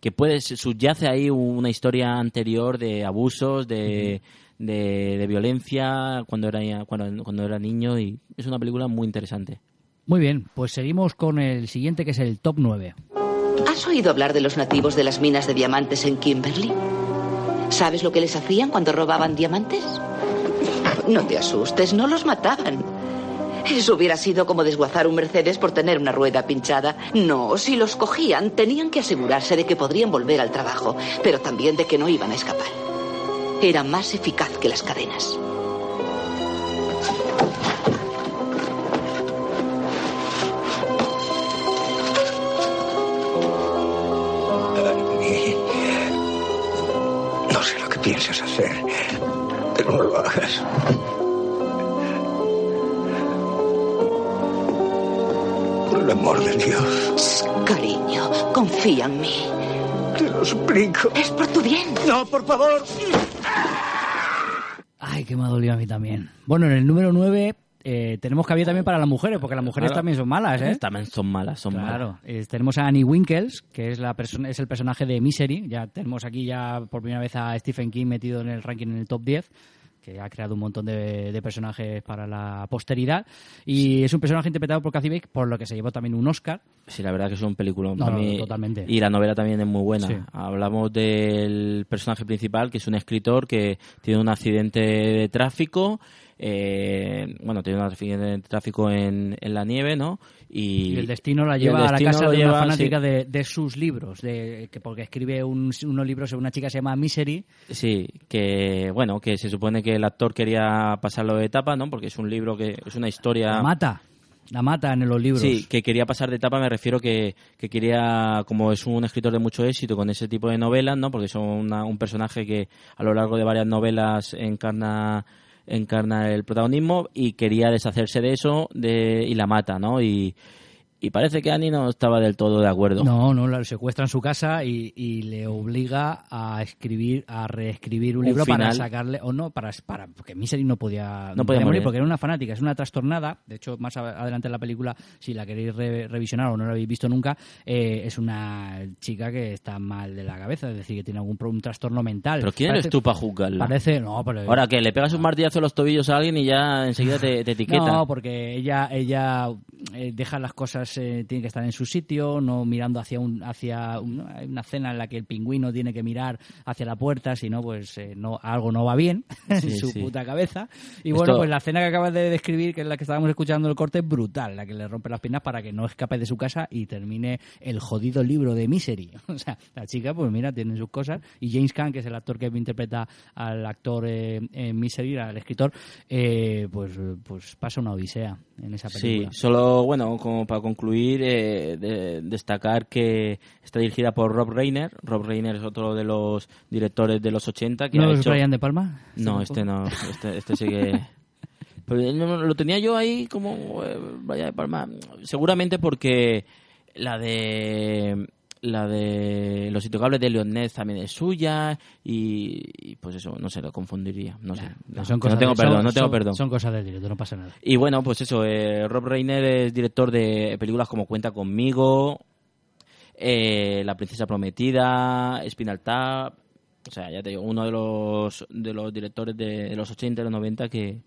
que puede subyace ahí una historia anterior de abusos de, de, de violencia cuando era cuando, cuando era niño y es una película muy interesante Muy bien, pues seguimos con el siguiente que es el top 9. ¿Has oído hablar de los nativos de las minas de diamantes en Kimberley? ¿Sabes lo que les hacían cuando robaban diamantes? No te asustes, no los mataban. Eso hubiera sido como desguazar un Mercedes por tener una rueda pinchada. No, si los cogían, tenían que asegurarse de que podrían volver al trabajo, pero también de que no iban a escapar. Era más eficaz que las cadenas. No sé lo que piensas hacer, pero no lo hagas. Por el amor de Dios. Cariño, confía en mí. Te lo suplico. Es por tu bien. No, por favor. Ay, que me ha dolido a mí también. Bueno, en el número 9 eh, tenemos cabida también para las mujeres, porque las mujeres Claro. también son malas, ¿eh? también son malas son malas Claro, eh, tenemos a Annie Winkles, que es la persona, es el personaje de Misery. Ya tenemos aquí ya por primera vez a Stephen King metido en el ranking en el top 10, que ha creado un montón de, de personajes para la posteridad. Y es un personaje interpretado por Kathy Bates, por lo que se llevó también un Oscar. Sí, la verdad que es un película No, no, mí. totalmente. Y la novela también es muy buena. Sí. Hablamos del personaje principal, que es un escritor que tiene un accidente de tráfico. eh, bueno, tiene un accidente de tráfico en, en la nieve, ¿no? Y, Y el destino la lleva a la casa de lleva, una fanática sí. de, de sus libros, de, que porque escribe un- unos libros sobre una chica que se llama Misery. Sí, que bueno, que se supone que el actor quería pasarlo de etapa, ¿no? Porque es un libro que es una historia. La mata, la mata en los libros. Sí, que quería pasar de etapa, me refiero que, que quería, como es un escritor de mucho éxito con ese tipo de novelas, ¿no? Porque son una- un personaje que a lo largo de varias novelas encarna encarna el protagonismo y quería deshacerse de eso de, y la mata, ¿no? Y, y parece que Annie no estaba del todo de acuerdo. No, no, la secuestra en su casa y, y le obliga a escribir, a reescribir un, Un libro para sacarle, o no, para, para porque Misery no podía, No podía morir. porque era una fanática, es una trastornada. De hecho, más adelante en la película, si la queréis re- revisionar o no la habéis visto nunca, eh, es una chica que está mal de la cabeza, es decir, que tiene algún un trastorno mental. ¿Pero quién Parece- eres tú para juzgarla? Parece, no, pero Ahora que le pegas un martillazo a los tobillos a alguien y ya enseguida te, te etiqueta. No, porque ella ella eh, deja las cosas, eh, tiene que estar en su sitio, no mirando hacia un hacia un- una cena en la que el pingüino tiene que mirar hacia la puerta, si no, pues eh, no algo no va bien Sí, en su sí. puta cabeza. Y Esto- bueno, pues la cena que acabas de describir, que es la que estábamos escuchando el corte, es brutal, la que le rompe las piernas para que no escape de su casa y termine el jodido libro de Misery. O sea, la chica, pues mira, tiene sus cosas. Y James Caan, que es el actor que interpreta al actor eh, en Misery, al escritor, eh, pues, pues pasa una odisea en esa Sí, película. solo, bueno, como para concluir, eh, de- destacar que está dirigida por Rob Reiner. Rob Reiner es otro de los directores de los 80 que ¿No ha es hecho... Brian De Palma? No, este no, este, este sí que... Pero no- lo tenía yo ahí como eh, Brian De Palma. Seguramente porque la de la de Los Intocables de Leon Ness también es suya y, y pues eso, no sé, lo confundiría. No sé. No, son que cosas no tengo de- perdón, son- no tengo son- perdón. Son cosas del directo, no pasa nada. Y bueno, pues eso, eh, Rob Reiner es director de películas como Cuenta conmigo, eh, La princesa prometida, Spinal Tap, o sea, ya te digo, uno de los de los directores de, de los 80 y los 90 que,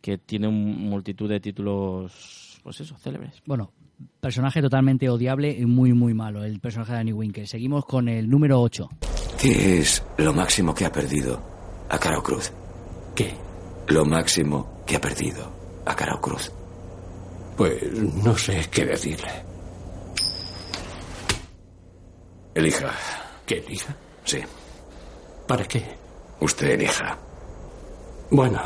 que tiene un multitud de títulos, pues eso, célebres. Bueno, personaje totalmente odiable y muy, muy malo, el personaje de Danny Winkel. Seguimos con el número 8. ¿Qué es lo máximo que ha perdido a Caro Cruz? ¿Qué? Lo máximo que ha perdido a Caro Cruz. Pues no sé qué decirle. Elija. ¿Qué elija? Sí. ¿Para qué? Usted elija. Bueno,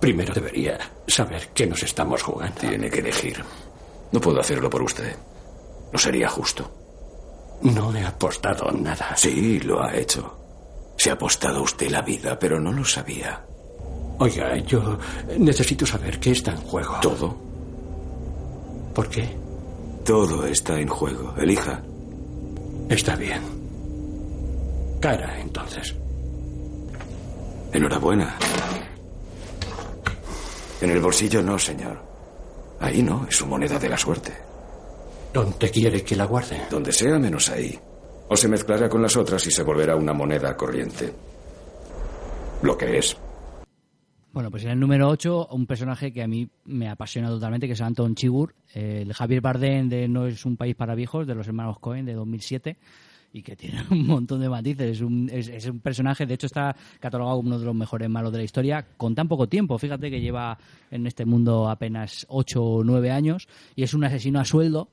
primero debería saber qué nos estamos jugando. Tiene que elegir. No puedo hacerlo por usted. No sería justo. No he apostado nada. Sí, lo ha hecho. Se ha apostado usted la vida, pero no lo sabía. Oiga, yo necesito saber qué está en juego. ¿Todo? ¿Por qué? Todo está en juego. Elija. Está bien. Cara, entonces. Enhorabuena. En el bolsillo no, señor. Ahí no, es su moneda de la suerte. ¿Dónde quiere que la guarde? Donde sea menos ahí. O se mezclará con las otras y se volverá una moneda corriente. Lo que es. Bueno, pues en el número 8, un personaje que a mí me apasiona totalmente, que es Anton Chigurh, eh, el Javier Bardem de No es un país para viejos, de los hermanos Cohen, de 2007, y que tiene un montón de matices. Es un, es, es un personaje, de hecho está catalogado como uno de los mejores malos de la historia, con tan poco tiempo. Fíjate que lleva en este mundo apenas 8 o 9 años, y es un asesino a sueldo,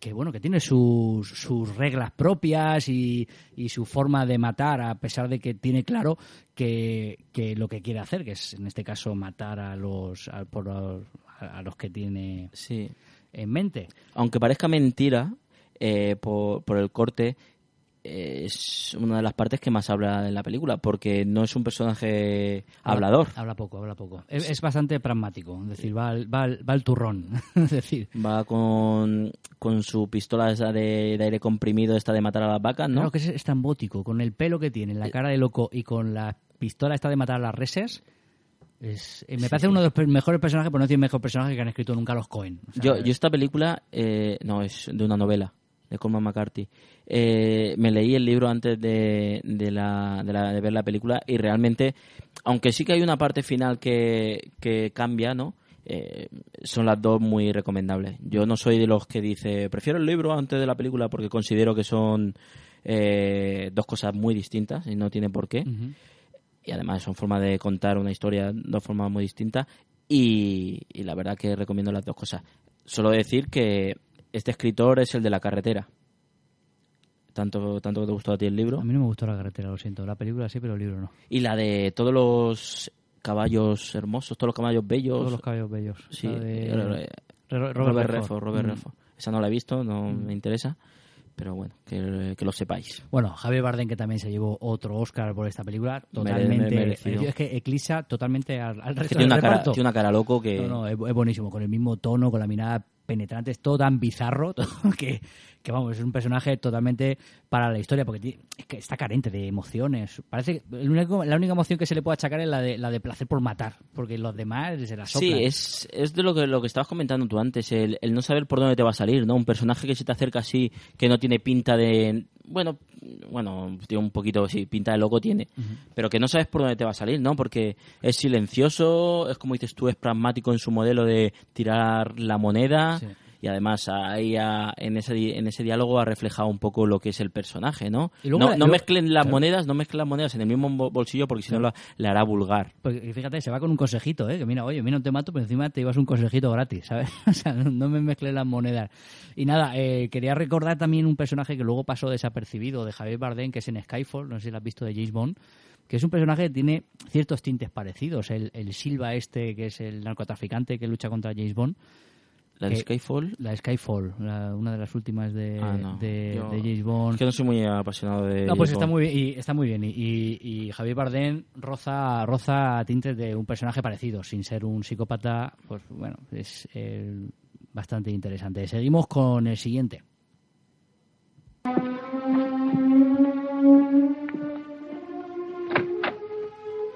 que bueno, que tiene sus, sus reglas propias y, y su forma de matar, a pesar de que tiene claro que, que lo que quiere hacer, que es en este caso matar a los a, por los, a los que tiene Sí. en mente. Aunque parezca mentira, eh, por, por el corte, es una de las partes que más habla en la película, porque no es un personaje hablador. Habla poco, habla poco. Es, es bastante pragmático, es decir, va al, va va al turrón. es decir, Va con, con su pistola esa de, de aire comprimido, esta de matar a las vacas, ¿no? claro que es estrambótico, con el pelo que tiene, la cara de loco y con la pistola esta de matar a las reses. Es, eh, me Sí, parece sí. uno de los mejores personajes, por no decir mejor personaje que han escrito nunca los Cohen. O sea, Yo, yo esta película, eh, no, es de una novela de Cormac McCarthy. Eh, me leí el libro antes de, de, la, de, la- de ver la película y realmente, aunque sí que hay una parte final que, que cambia, ¿no? Eh, son las dos muy recomendables. Yo no soy de los que dice prefiero el libro antes de la película porque considero que son eh, dos cosas muy distintas y no tiene por qué. Y además son formas de contar una historia de dos formas muy distintas. Y, y la verdad que recomiendo las dos cosas. Solo decir que este escritor es el de la carretera. Tanto, tanto que te gustó a ti el libro. A mí no me gustó la carretera, lo siento. La película sí, pero el libro no. Y la de todos los caballos hermosos, todos los caballos bellos. Todos los caballos bellos. Sí, de- eh, Ro- Robert, Robert. Redford. Robert Mm. Redford. Esa no la he visto, no me interesa. Pero bueno, que, que lo sepáis. Bueno, Javier Bardem que también se llevó otro Oscar por esta película, totalmente es que eclipsa totalmente al, al Es resto que tiene del una, cara, reparto. tiene una cara loco que... No, no, es, es buenísimo, con el mismo tono, con la mirada penetrante, es todo tan bizarro todo que, que, vamos, es un personaje totalmente para la historia, porque ti- es que está carente de emociones. Parece que único- la única emoción que se le puede achacar es la de, la de placer por matar, porque los demás se la Sí, soplan. es, es de lo que, lo que estabas comentando tú antes, el, el no saber por dónde te va a salir, ¿no? Un personaje que se te acerca así, que no tiene pinta de... Bueno, bueno, tiene un poquito, sí, pinta de loco tiene, pero que no sabes por dónde te va a salir, ¿no? Porque es silencioso, es como dices tú, es pragmático en su modelo de tirar la moneda. Sí. Y además ahí ha- en ese en ese diálogo ha reflejado un poco lo que es el personaje, ¿no? Y luego no la- no luego- mezclen las claro. monedas, no mezclen las monedas en el mismo bo- bolsillo porque si no la- le hará vulgar. Porque fíjate, se va con un consejito, ¿eh? Que mira, oye, mira, no te mato, pero encima te llevas un consejito gratis, ¿sabes? O sea, no, no me mezcles las monedas. Y nada, eh, quería recordar también un personaje que luego pasó desapercibido de Javier Bardem, que es en Skyfall, no sé si lo has visto de James Bond, que es un personaje que tiene ciertos tintes parecidos. El, el Silva este, que es el narcotraficante que lucha contra James Bond. ¿La de Skyfall? La Skyfall, una de las últimas de, ah, de, James Bond. Es que no soy muy apasionado de. No, pues está muy, bien, y, está muy bien. Y, y, Javier Bardem roza, roza tintes de un personaje parecido, sin ser un psicópata. Pues bueno, es eh, bastante interesante. Seguimos con el siguiente.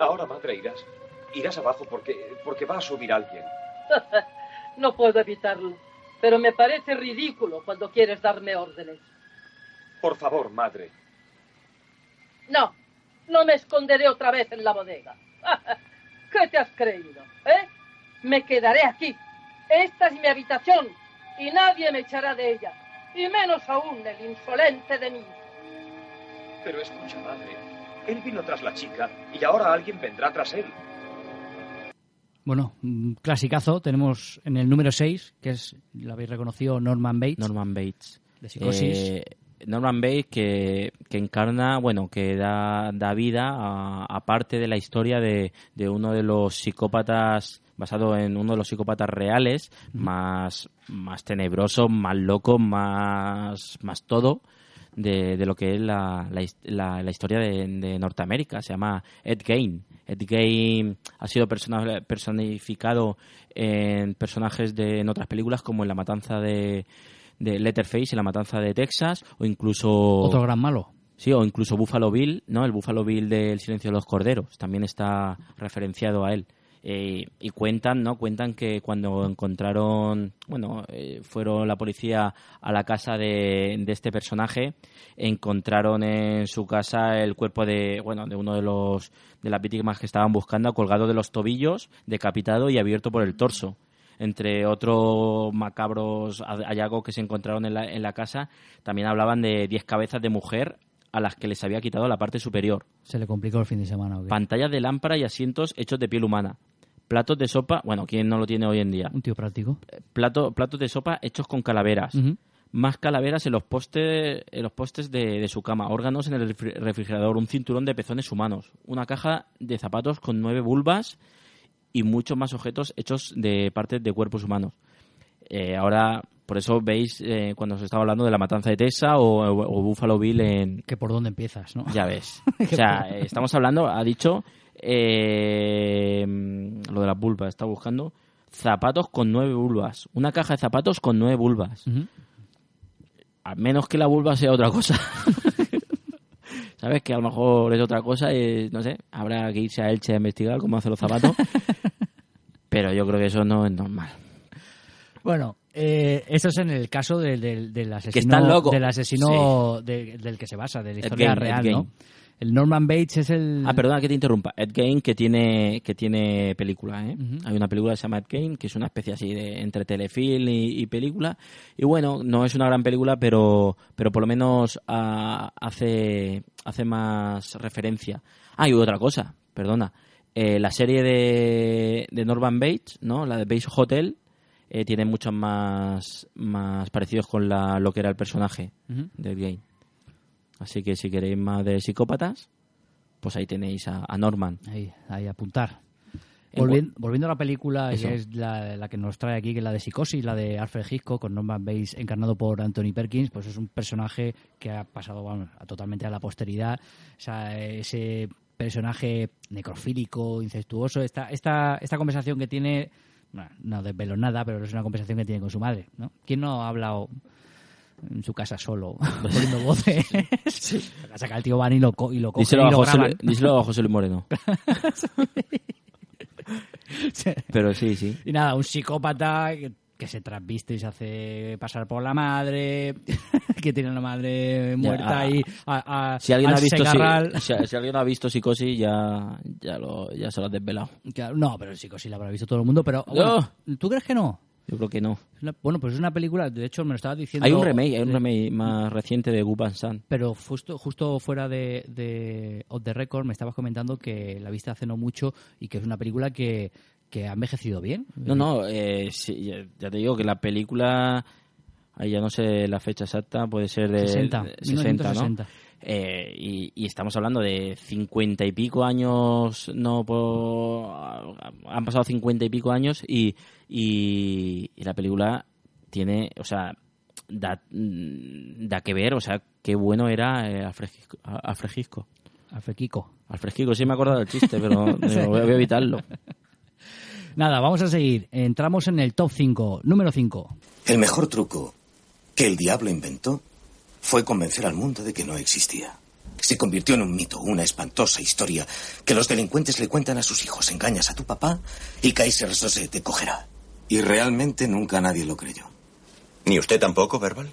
Ahora, madre, irás. Irás abajo porque, porque va a subir alguien. no puedo evitarlo. Pero me parece ridículo cuando quieres darme órdenes. Por favor, madre. No, no me esconderé otra vez en la bodega. ¿Qué te has creído? ¿Eh? Me quedaré aquí. Esta es mi habitación y nadie me echará de ella. Y menos aún el insolente de mí. Pero escucha, madre. Él vino tras la chica y ahora alguien vendrá tras él. Bueno, un clasicazo. Tenemos en el número 6, que es, lo habéis reconocido, Norman Bates. Norman Bates. De psicosis. Eh, Norman Bates que, que encarna, bueno, que da, da vida a, a parte de la historia de, de uno de los psicópatas, basado en uno de los psicópatas reales, más, más tenebroso, más loco, más, más todo, de, de lo que es la, la, la- la historia de, de Norteamérica. Se llama Ed Gein. Ed Gein ha sido persona- personificado en personajes de en otras películas como en La Matanza de, de Letterface, en La Matanza de Texas, o incluso... Otro gran malo. Sí, o incluso Buffalo Bill, ¿no? El Buffalo Bill del Silencio de los Corderos también está referenciado a él. Eh, y cuentan, ¿no? Cuentan que cuando encontraron, bueno, eh, fueron la policía a la casa de, de este personaje, encontraron en su casa el cuerpo de, bueno, de uno de los de las víctimas que estaban buscando, colgado de los tobillos, decapitado y abierto por el torso entre otros macabros hallazgos que se encontraron en la, en la casa, también hablaban de 10 cabezas de mujer a las que les había quitado la parte superior. Se le complicó el fin de semana. ¿o qué? Pantallas de lámpara y asientos hechos de piel humana. Platos de sopa, bueno, ¿quién no lo tiene hoy en día? Un tío práctico. Plato, platos de sopa hechos con calaveras. Más calaveras en los postes, en los postes de, de su cama. Órganos en el refri- refrigerador. Un cinturón de pezones humanos. Una caja de zapatos con nueve vulvas y muchos más objetos hechos de partes de cuerpos humanos. Eh, ahora, por eso veis eh, cuando os estaba hablando de la matanza de Tessa o, o- o Buffalo Bill en... Que por dónde empiezas, ¿no? Ya ves. O sea, eh, estamos hablando, ha dicho, eh, lo de las vulvas, está buscando zapatos con nueve vulvas. Una caja de zapatos con nueve vulvas. Ujú. A menos que la vulva sea otra cosa. ¿Sabes? Que a lo mejor es otra cosa y, no sé, habrá que irse a Elche a investigar cómo hace los zapatos. Pero yo creo que eso no es normal. Bueno, eh, eso es en el caso del, del, del asesino, están locos. del, asesino de- del que se basa, de la historia real. ¿no? El Norman Bates es el... Ah, perdona que te interrumpa. Ed Gein que tiene que tiene película, ¿eh? Hay una película que se llama Ed Gein, que es una especie así de entre telefilm y, y película. Y bueno, no es una gran película, pero pero por lo menos ah, hace hace más referencia. Ah, y otra cosa, perdona. Eh, la serie de, de Norman Bates, ¿no? La de Bates Hotel, eh, tiene muchos más, más parecidos con la, lo que era el personaje de Ed Gein. Así que si queréis más de psicópatas, pues ahí tenéis a, a Norman. Ahí, ahí apuntar. En Volviendo, volviendo a la película, Eso. que es la, la que nos trae aquí, que es la de Psicosis, la de Alfred Hitchcock, con Norman Bates encarnado por Anthony Perkins, pues es un personaje que ha pasado vamos, a- totalmente a la posteridad. O sea, ese personaje necrofílico, incestuoso, esta, esta, esta conversación que tiene, bueno, no desvelo nada, pero es una conversación que tiene con su madre, ¿no? ¿Quién no ha hablado en su casa solo, poniendo voces? Saca el tío Van y lo, co- y lo coge Díselo y a, José, graban. díselo a José Luis Moreno. Pero sí, sí. Y nada, un psicópata que, que se trasviste y se hace pasar por la madre, que tiene a la madre muerta ah, ahí a, a- Si alguien, al ha visto, si, si- si alguien ha visto Psicosis, ya, ya, lo, ya se lo has desvelado. No, pero psicosis la habrá visto todo el mundo, pero bueno, ¿tú crees que no? Yo creo que no. Una- bueno, pues es una película, de hecho me lo estaba diciendo... Hay un remake, hay un remake más reciente de Gu Van Sant. Pero justo, justo fuera de, de Off the Record me estabas comentando que la viste hace no mucho y que es una película que, que ha envejecido bien. No, no, eh, sí, ya, te digo que la película, ahí ya no sé la fecha exacta, puede ser de 60, de 60 ¿no? 1960. Eh, y, y estamos hablando de cincuenta y pico años, no por, han pasado cincuenta y pico años y, y, y la película tiene, o sea, da, mm, da que ver, o sea, qué bueno era eh, Kiko. Alfred Hitchcock, sí me he acordado del chiste, pero Sí. digo, voy a voy a evitarlo. Nada, vamos a seguir. Entramos en el top 5. Número 5. El mejor truco que el diablo inventó fue convencer al mundo de que no existía. Se convirtió en un mito, una espantosa historia que los delincuentes le cuentan a sus hijos. Engañas a tu papá y Kaiser Sose te cogerá. Y realmente nunca nadie lo creyó. ¿Ni usted tampoco, Verbal?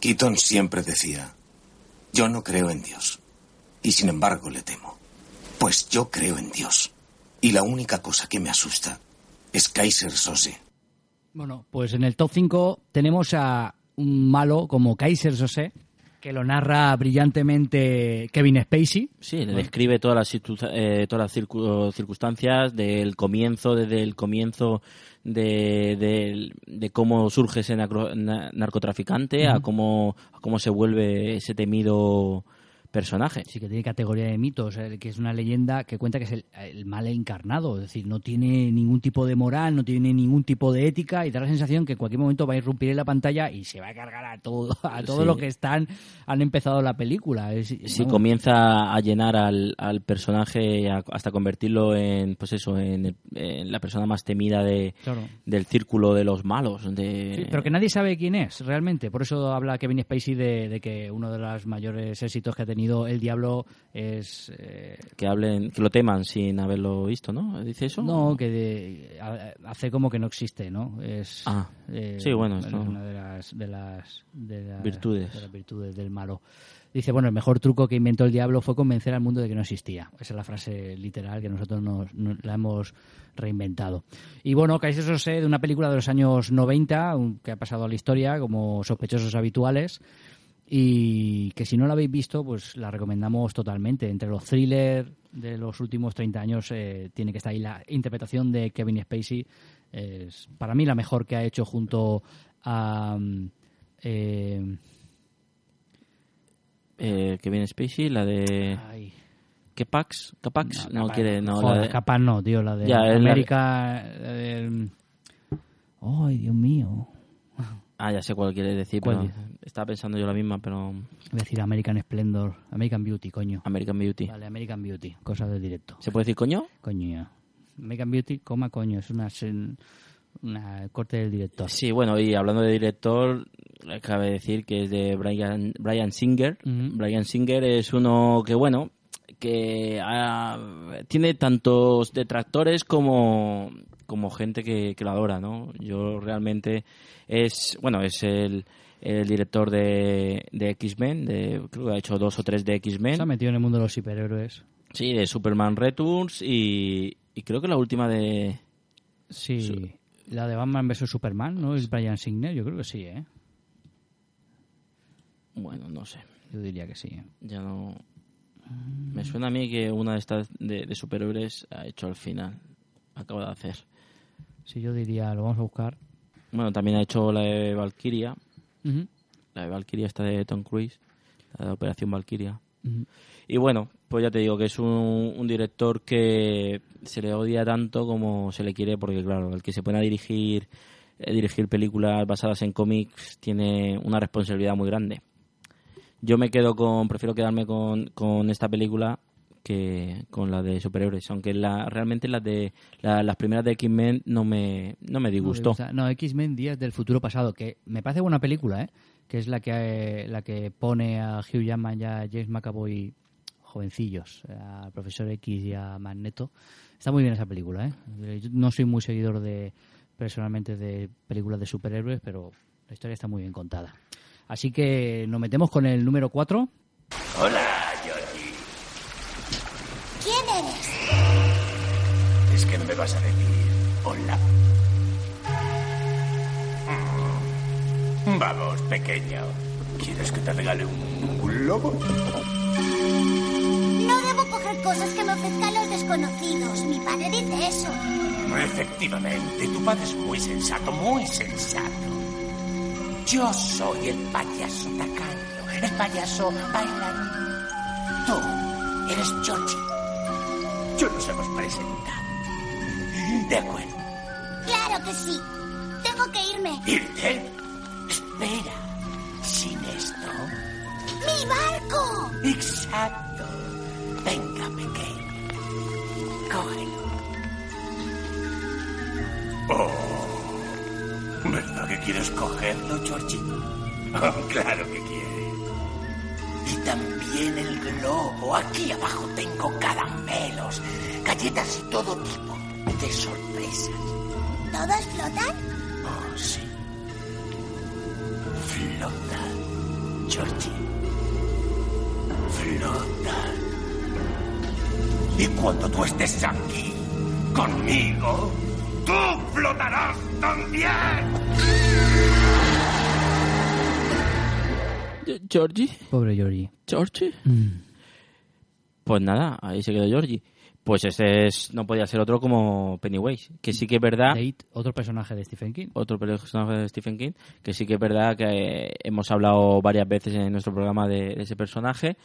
Keaton siempre decía, yo no creo en Dios. Y sin embargo le temo. Pues yo creo en Dios. Y la única cosa que me asusta es Kaiser Sose. Bueno, pues en el top 5 tenemos a un malo como Kaiser Sose, que lo narra brillantemente Kevin Spacey. Sí, le describe todas las, situ- eh, todas las circu- circunstancias del comienzo, desde el comienzo de, de- de cómo surge ese narcotraficante a cómo, a cómo se vuelve ese temido personaje. Sí, que tiene categoría de mitos, eh, que es una leyenda que cuenta que es el, el mal encarnado, es decir, no tiene ningún tipo de moral, no tiene ningún tipo de ética y da la sensación que en cualquier momento va a irrumpir en la pantalla y se va a cargar a todo, a todo Sí. lo que están han empezado la película. Es- Sí, vamos, comienza a llenar al, al personaje hasta convertirlo en, pues eso, en, el- en la persona más temida de, Claro. del círculo de los malos. De, Sí, pero que nadie sabe quién es realmente. Por eso habla Kevin Spacey de, de que uno de los mayores éxitos que ha tenido El Diablo es... eh, que hablen, que lo teman sin haberlo visto, ¿no? ¿Dice eso? No, que de- a- hace como que no existe, ¿no? Es, Ah, eh, sí, bueno, es una de las, de las, de las- Virtudes. de las virtudes del malo. Dice, bueno, el mejor truco que inventó el diablo fue convencer al mundo de que no existía. Esa es la frase literal que nosotros nos, nos- la hemos reinventado. Y bueno, Kaiser Sose, de una película de los años 90, un- que ha pasado a la historia como sospechosos habituales, y que si no la habéis visto, pues la recomendamos totalmente. Entre los thrillers de los últimos 30 años eh, tiene que estar ahí la interpretación de Kevin Spacey. Es para mí la mejor que ha hecho junto a... eh, Eh, Kevin Spacey, la de... Ay. ¿Qué-Pax? ¿Qué-Pax? No, Capaz- quiere... No, joder, la de- capaz no, tío, la de Ya, la- América... eh, Ay, Dios mío. Ah, ya sé cuál quiere decir, ¿Cuál pero dice? estaba pensando yo la misma, pero... Es decir, American Splendor. American Beauty, coño. American Beauty. Vale, American Beauty. Cosa del directo. ¿Se puede decir coño? Coño. American Beauty, coma coño. Es una, una corte del director. Sí, bueno, y hablando de director, cabe decir que es de Brian, Brian Singer. Brian Singer es uno que, bueno, que ah, tiene tantos detractores como, como gente que, que lo adora, ¿no? Yo realmente es, bueno, es el, el director de, de X-Men, de, creo que ha hecho dos o tres de X-Men. Se ha metido en el mundo de los superhéroes. Sí, de Superman Returns y, y creo que la última de... Sí. La de Batman vs Superman, ¿no? Es Brian Singer, yo creo que sí, ¿eh? Bueno, no sé. Yo diría que sí. ¿eh? Ya no... Me suena a mí que una de estas de, de superhéroes ha hecho al final. Acaba de hacer. Sí, yo diría, lo vamos a buscar. Bueno, también ha hecho la de Valkyria. Ujú. La de Valkyria está de Tom Cruise. La de Operación Valkyria. Y bueno, pues ya te digo que es un, un director que se le odia tanto como se le quiere, porque claro, el que se pone a dirigir, eh, dirigir películas basadas en cómics tiene una responsabilidad muy grande. Yo me quedo con, prefiero quedarme con, con esta película que con la de superhéroes, aunque la, realmente las de la- las primeras de X-Men no me, no me disgustó. No, X-Men Días del Futuro Pasado, que me parece buena película, ¿eh? Que es la que, eh, la que pone a Hugh Jackman y a James McAvoy jovencillos, al Profesor X y a Magneto. Está muy bien esa película, ¿eh? Eh, Yo no soy muy seguidor de, personalmente, de películas de superhéroes, pero la historia está muy bien contada. Así que nos metemos con el número 4. Hola. Es que no me vas a decir hola. Mm. Vamos, pequeño. ¿Quieres que te regale un globo? No debo coger cosas que me ofrezcan los desconocidos. Mi padre dice eso. Efectivamente, tu padre es muy sensato, muy sensato. Yo soy el payaso tacaño, el payaso bailarín. Tú eres Georgie. Yo nos hemos presentado. De acuerdo. Claro que sí. Tengo que irme. ¿Irte? Espera. Sin esto. ¡Mi barco! Exacto. Venga, pequeño. Cógelo. Oh. ¿Verdad que quieres cogerlo, Georgie? Claro que quiere. Y también el globo. Aquí abajo tengo caramelos, galletas y todo tipo de sorpresas. ¿Todos flotan? Oh, sí. Flota, Georgie. Flota. Y cuando tú estés aquí, conmigo, tú flotarás también. Georgie. Pobre Georgie. Georgie. Mm. Pues nada, ahí se quedó Georgie. Pues ese es, no podía ser otro como Pennywise, que sí que es verdad. Otro personaje de Stephen King. Otro personaje de Stephen King, que sí que es verdad que eh, hemos hablado varias veces en nuestro programa de, de ese personaje.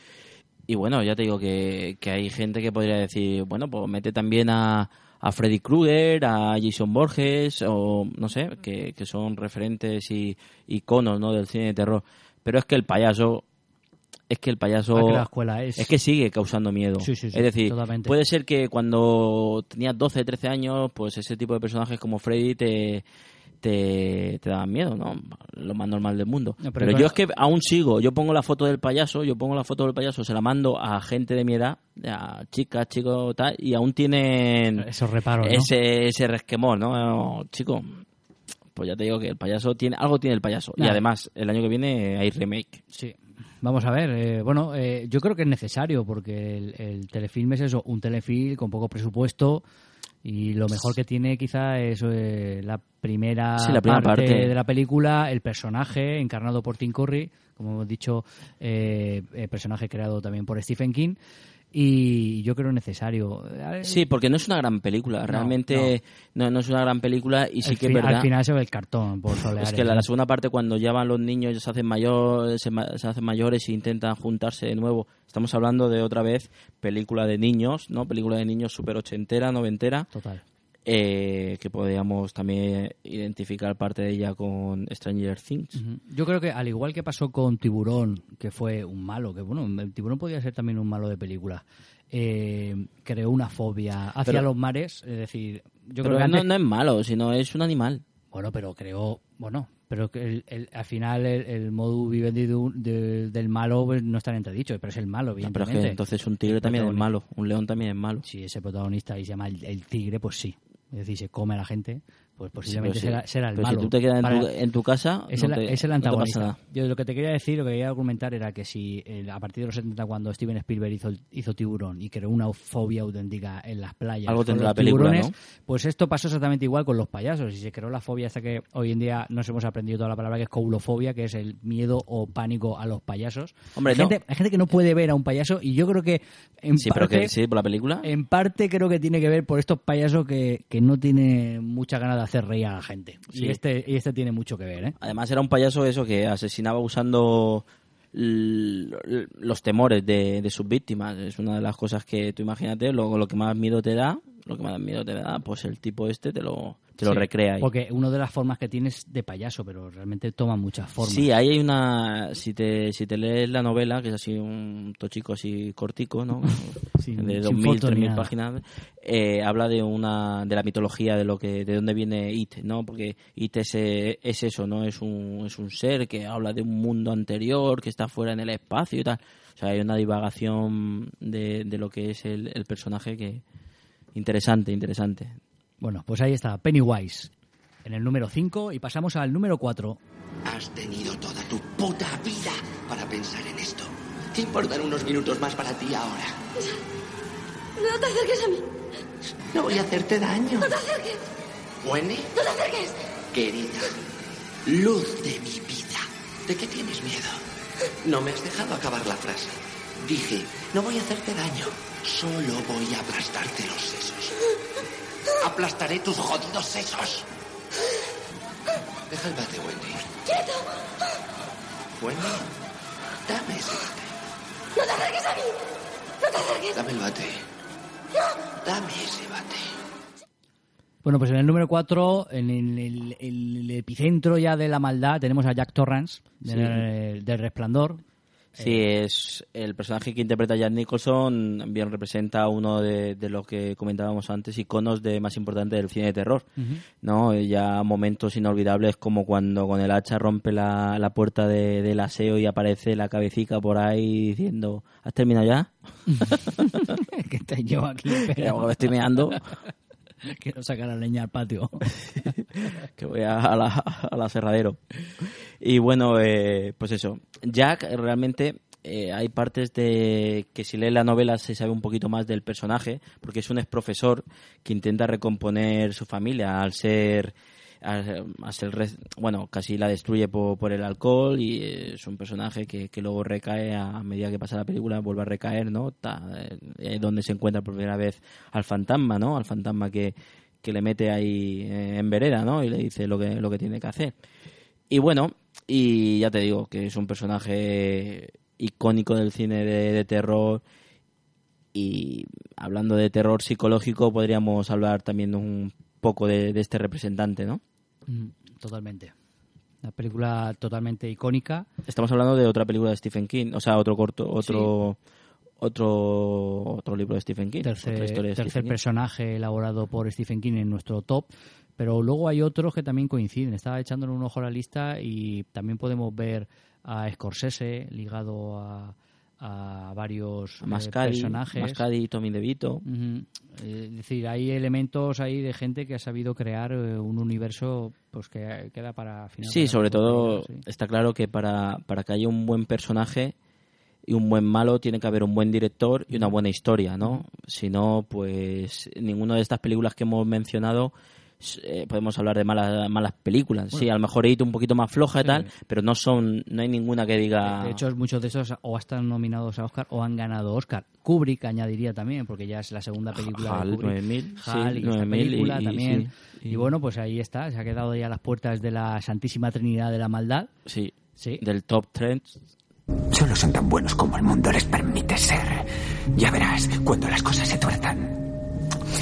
Y bueno, ya te digo que, que hay gente que podría decir, bueno, pues mete también a, a Freddy Krueger, a Jason Borges, o no sé, que, que son referentes y iconos ¿no? del cine de terror. Pero es que el payaso es que el payaso Ah, que la escuela es- que sigue causando miedo. Sí, sí, sí, es decir, totalmente. puede ser que cuando tenías 12, 13 años, pues ese tipo de personajes como Freddy te, te, te daban miedo, ¿no? Lo más normal del mundo. No, pero pero claro- yo es que aún sigo, yo pongo la foto del payaso, yo pongo la foto del payaso, se la mando a gente de mi edad, a chicas, chicos, tal, y aún tienen Esos reparos, ¿no? ese, ese resquemor, ¿no? Chico, pues ya te digo que el payaso tiene, algo tiene el payaso. Y además, el año que viene hay remake. Sí. Vamos a ver, eh, bueno, eh, yo creo que es necesario porque el, el telefilm es eso, un telefilm con poco presupuesto y lo mejor que tiene quizá es eh, la primera, Sí, la primera parte. de la película, el personaje encarnado por Tim Curry, como hemos dicho, eh, eh, personaje creado también por Stephen King y yo creo necesario. Sí, porque no es una gran película, realmente no, no es una gran película y sí que es verdad. Al final se ve el cartón por Es Soleares, que la, la segunda parte, cuando ya van los niños, ya se hacen mayores, se, se hacen mayores e intentan juntarse de nuevo. Estamos hablando de otra vez película de niños, ¿no? Película de niños súper ochentera, noventera. Total. Eh, que podríamos también identificar parte de ella con Stranger Things. Yo creo que al igual que pasó con Tiburón, que fue un malo, que bueno, el Tiburón podía ser también un malo de película, eh, creó una fobia hacia Pero- los mares, es decir, yo Pero creo que antes- no es malo, sino es un animal. bueno, pero creó, bueno, pero que el- el- al final el, el modus vivendi de un- de- del malo pues, no está en entredicho, pero es el malo, No, pero es que entonces un tigre también es malo, un león también es malo. Si ese protagonista y se llama el tigre, pues sí. Es decir, se come a la gente, pues posiblemente Sí, pero será, si- será el pero si malo. tú te quedas en, tu, en tu casa, es, no el, te- es el antagonista. Yo lo que te quería decir, lo que quería argumentar era que si eh, a partir de los 70 cuando Steven Spielberg hizo, hizo Tiburón y creó una fobia auténtica en las playas Algo con tendrá los la película, tiburones, ¿no? pues esto pasó exactamente igual con los payasos y se creó la fobia hasta que hoy en día nos hemos aprendido toda la palabra que es coulofobia, que es el miedo o pánico a los payasos. Hombre, hay, no. gente, hay gente que no puede ver a un payaso y yo creo que en Sí, pero parte que sí, por la película. en parte creo que tiene que ver por estos payasos que, que no tienen mucha ganas de hacer reír a la gente. Sí. Y este y este tiene mucho que ver, ¿eh? Además era un payaso eso que asesinaba usando los temores de, de sus víctimas. Es una de las cosas que tú imagínate, lo, lo que más miedo te da, lo que más miedo te da, pues el tipo este te lo, te lo Sí, recrea ahí. Porque una de las formas que tiene es de payaso, pero realmente toma muchas formas. Sí, ahí hay una. Si te, si te lees la novela, que es así un tochico así cortico, ¿no? Sin- de sin 2.000, fotos ni 3.000 nada. páginas, eh, habla de una de la mitología de lo que de dónde viene It, ¿no? Porque It es, es eso, ¿no? Es un, es un ser que habla de un mundo anterior, que está fuera en el espacio y tal. O sea, hay una divagación de, de lo que es el, el personaje que. Interesante, interesante. Bueno, pues ahí está, Pennywise, en el número 5 y pasamos al número 4. Has tenido toda tu puta vida para pensar en esto. ¿Te importan unos minutos más para ti ahora? No te acerques a mí. No voy a hacerte daño. No te acerques. Wendy, No te acerques. querida, luz de mi vida. ¿De qué tienes miedo? No me has dejado acabar la frase. Dije, no voy a hacerte daño. Solo voy a aplastarte los sesos. Aplastaré tus jodidos sesos. Deja el bate, Wendy. ¡Quieto! Wendy, dame ese bate. ¡No te acerques a mí! ¡No te acerques! Dame el bate. Dame ese bate. Bueno, pues en el número 4, en el, el- el epicentro ya de la maldad, tenemos a Jack Torrance, del, del Resplandor. Sí, es el personaje que interpreta Jack Nicholson bien representa uno de, de lo que comentábamos antes, iconos de más importante del cine de terror. ¿no? Ya momentos inolvidables como cuando con el hacha rompe la, la puerta de- del aseo y aparece la cabecita por ahí diciendo ¿Has terminado ya? que te llevo aquí. Estoy meando. Quiero sacar la leña al patio. que voy a, a la, aserradero. Y bueno, eh, pues eso. Jack realmente eh, hay partes de que si lees la novela se sabe un poquito más del personaje, porque es un ex profesor que intenta recomponer su familia al ser re- bueno casi la destruye por, por el alcohol y es un personaje que, que luego recae a medida que pasa la película vuelve a recaer no Ta- eh, donde se encuentra por primera vez al fantasma no al fantasma que, que le mete ahí eh, en vereda no y le dice lo que lo que tiene que hacer y bueno, y ya te digo que es un personaje icónico del cine de, de terror. Y hablando de terror psicológico, podríamos hablar también un poco de, de este representante, ¿no? Mm, Totalmente. Una película totalmente icónica. Estamos hablando de otra película de Stephen King, o sea, otro corto, otro otro otro libro de Stephen King, otra tercer, historia de tercer Stephen King. personaje elaborado por Stephen King en nuestro top. Pero luego hay otros que también coinciden. Estaba echándole un ojo a la lista y también podemos ver a Scorsese ligado a, a varios eh, personajes. Mascadi y Tommy DeVito. Eh, Es decir, hay elementos ahí de gente que ha sabido crear eh, un universo pues que queda para final. Sí, sobre todo está claro que para, para que haya un buen personaje y un buen malo tiene que haber un buen director y una buena historia, ¿no? Si no, pues ninguna de estas películas que hemos mencionado eh, podemos hablar de malas malas películas. sí, Bueno. a lo mejor It un poquito más floja y Sí. tal, pero no son no hay ninguna que diga De hecho, muchos de esos o están nominados a Oscar o han ganado Oscar. Kubrick añadiría también, porque ya es la segunda película HAL, de Kubrick. 9000, sí, HAL y esta 9000 y- película y- también. sí, Y, bueno, pues ahí está, se ha quedado ya a las puertas de la Santísima Trinidad de la Maldad. sí, Sí. del top trends. Solo son tan buenos como el mundo les permite ser. Ya verás cuando las cosas se tuerzan.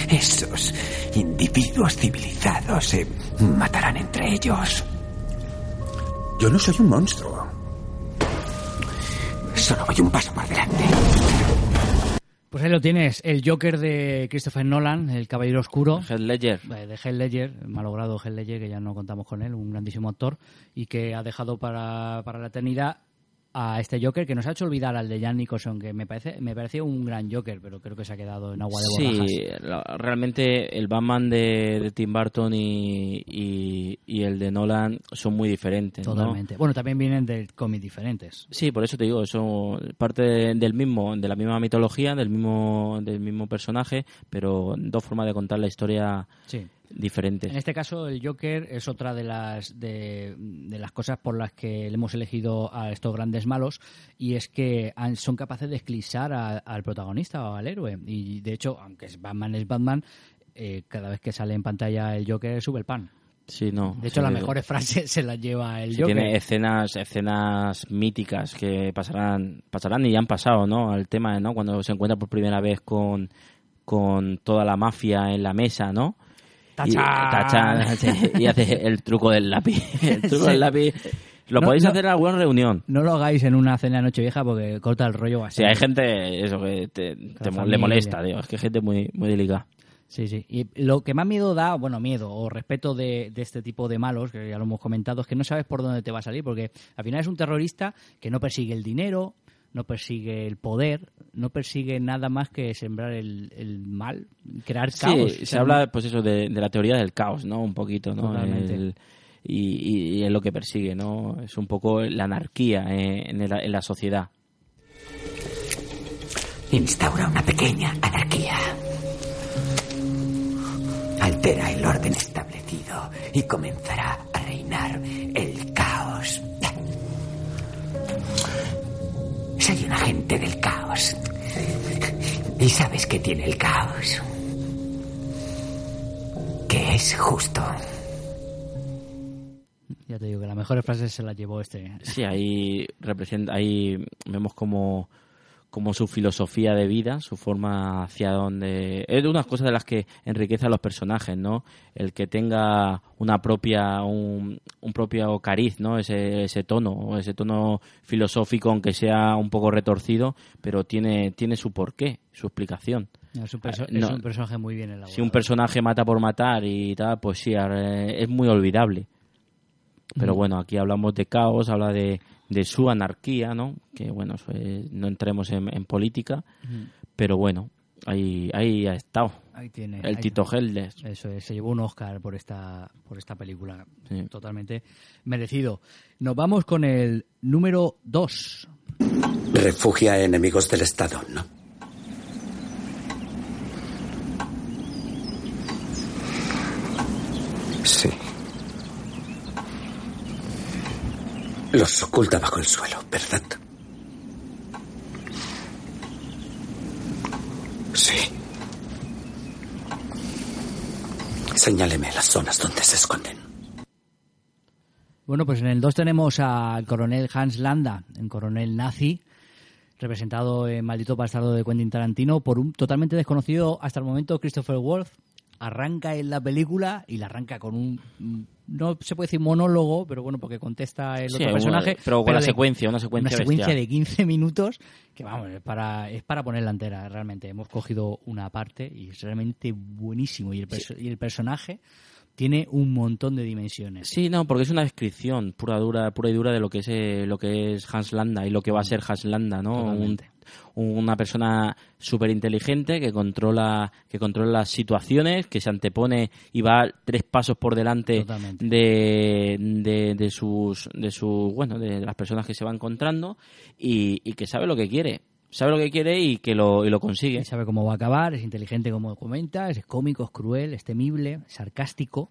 Esos individuos civilizados se matarán entre ellos. Yo no soy un monstruo. Solo voy un paso por delante. Pues ahí lo tienes, el Joker de Christopher Nolan, el Caballero Oscuro. Heath Ledger. Eh, De Heath Ledger, el malogrado Heath Ledger, que ya no contamos con él, un grandísimo actor, y que ha dejado para, para la eternidad a este Joker que nos ha hecho olvidar al de Jan Nicholson, que me parece me parecía un gran Joker, pero creo que se ha quedado en agua de borrajas. Sí, la- realmente el Batman de, de Tim Burton y, y, y el de Nolan son muy diferentes. ¿no? Totalmente. Bueno, también vienen de cómics diferentes. Sí, por eso te digo, son parte de- del mismo, de la misma mitología, del mismo, del mismo personaje, pero dos formas de contar la historia Sí. Diferentes. En este caso, el Joker es otra de las de, de las cosas por las que le hemos elegido a estos grandes malos y es que han- son capaces de eclipsar a- al protagonista o al héroe. Y de hecho, aunque es Batman es Batman, eh, cada vez que sale en pantalla el Joker sube el pan. Sí, no. De hecho, las mejores frases se las lleva el sí, Joker. tiene escenas, escenas míticas que pasarán, pasarán y ya han pasado, ¿no? Al tema, ¿no? Cuando se encuentra por primera vez con, con toda la mafia en la mesa, ¿no? Y, sí, y hace el truco del lápiz. El truco Sí. del lápiz. Lo No, podéis no. hacer en alguna reunión. No lo hagáis en una cena de Nochevieja porque corta el rollo así. Sí, hay gente eso que te, le molesta, tío. Es que hay gente muy, muy delicada. Sí, sí. Y lo que más miedo da, bueno, miedo o respeto de, de este tipo de malos, que ya lo hemos comentado, es que no sabes por dónde te va a salir, porque al final es un terrorista que no persigue el dinero, no persigue el poder, no persigue nada más que sembrar el, el mal, crear caos. Sí, se habla, pues eso, de, de la teoría del caos, ¿no? Un poquito, ¿no? El- y, y- y es lo que persigue, ¿no? Es un poco la anarquía eh, en, el- en la sociedad. Instaura una pequeña anarquía. Altera el orden establecido y comenzará a reinar el Soy un agente del caos. Y sabes que tiene el caos. Que es justo. Ya te digo que las mejores frases se las llevó este. Sí, ahí representa, ahí vemos como, como su filosofía de vida, su forma hacia donde... Es de unas cosas de las que enriquece a los personajes, ¿no? El que tenga una propia, un, un propio cariz, ¿no? Ese, ese tono, ese tono filosófico, aunque sea un poco retorcido, pero tiene, tiene su porqué, su explicación. Es un, Ah, no. es un personaje muy bien elaborado. Si un personaje mata por matar y tal, pues sí, eh, es muy olvidable. Pero Mm. bueno, aquí hablamos de caos, habla de, de su anarquía, ¿no? Que bueno, eso es- no entremos en, en política, pero bueno, ahí, ahí ha estado. Ahí tiene. El ahí- Tito Geldes. Eso es, se llevó un Oscar por esta, por esta película. Sí. Totalmente merecido. Nos vamos con el número 2. Refugia a enemigos del Estado, ¿no? Sí. Los oculta bajo el suelo, ¿verdad? Sí. Señáleme las zonas donde se esconden. Bueno, pues en el 2 tenemos al coronel Hans Landa, un coronel nazi, representado en Maldito Bastardo de Quentin Tarantino por un totalmente desconocido hasta el momento Christopher Wolf. Arranca en la película y la arranca con un, no se puede decir monólogo, pero bueno, porque contesta el Sí, otro personaje. pero con la secuencia, una secuencia secuencia bestial. de 15 minutos que vamos, es para, es para ponerla entera, realmente. Hemos cogido una parte y es realmente buenísimo. Y el, y el personaje tiene un montón de dimensiones. Sí, no, porque es una descripción pura dura, pura y dura de lo que es eh, lo que es Hans Landa y lo que va a ser Hans Landa, ¿no? Un-. Una persona súper inteligente que controla que controla las situaciones, que se antepone y va tres pasos por delante de, de, de sus de sus bueno de las personas que se va encontrando y, y que sabe lo que quiere. Sabe lo que quiere y que lo y lo consigue. Sabe cómo va a acabar, es inteligente como comenta, es cómico, es cruel, es temible, sarcástico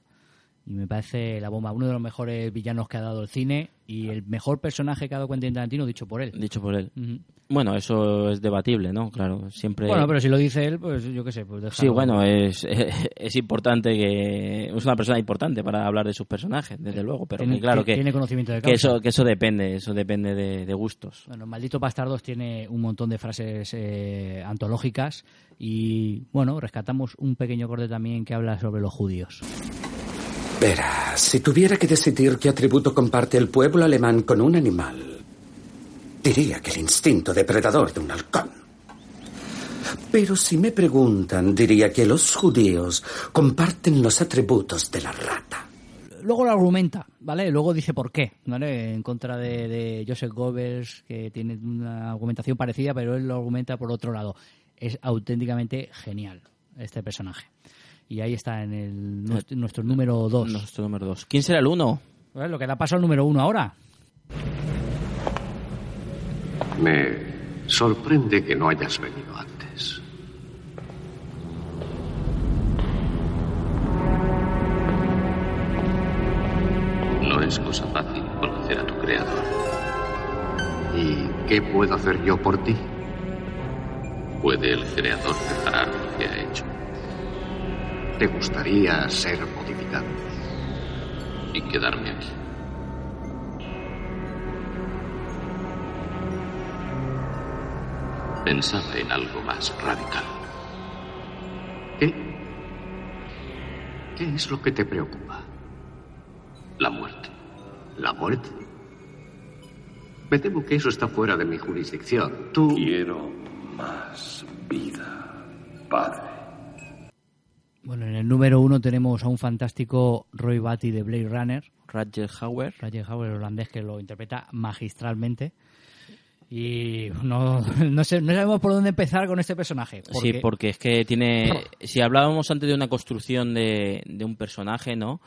y me parece la bomba, uno de los mejores villanos que ha dado el cine y el mejor personaje que ha dado Quentin Tarantino dicho por él. dicho por él bueno eso es debatible no claro siempre Bueno, pero si lo dice él, pues yo qué sé, pues déjalo. Sí, bueno, es, es importante que es una persona importante para hablar de sus personajes, desde luego, pero Tiene- que claro que tiene conocimiento de que eso que eso depende, eso depende de, de gustos. Bueno, Maldito Bastardos tiene un montón de frases eh, antológicas y, bueno, rescatamos un pequeño corte también que habla sobre los judíos. Verás, si tuviera que decidir qué atributo comparte el pueblo alemán con un animal, diría que el instinto depredador de un halcón. Pero si me preguntan, diría que los judíos comparten los atributos de la rata. Luego lo argumenta, ¿vale? Luego dice por qué, ¿vale? En contra de, de Joseph Goebbels, que tiene una argumentación parecida, pero él lo argumenta por otro lado. Es auténticamente genial este personaje. Y ahí está en el, nuestro, nuestro número 2. Nuestro número 2. ¿Quién será el uno? Lo que da paso al número 1 ahora. Me sorprende que no hayas venido antes. No es cosa fácil conocer a tu creador. ¿Y qué puedo hacer yo por ti? ¿Puede el creador reparar lo que ha hecho? ¿Te gustaría ser modificado? Y quedarme aquí. Pensaba en algo más radical. ¿Qué? ¿Qué es lo que te preocupa? La muerte. ¿La muerte? Me temo que eso está fuera de mi jurisdicción. Tú... Quiero más vida, padre. Bueno, en el número 1 tenemos a un fantástico Roy Batty de Blade Runner. Roger Hauer. Roger Hauer, holandés, que lo interpreta magistralmente. Y no, no, sé, no sabemos por dónde empezar con este personaje. Sí, porque es que tiene. Si hablábamos antes de una construcción de, de un personaje, ¿no?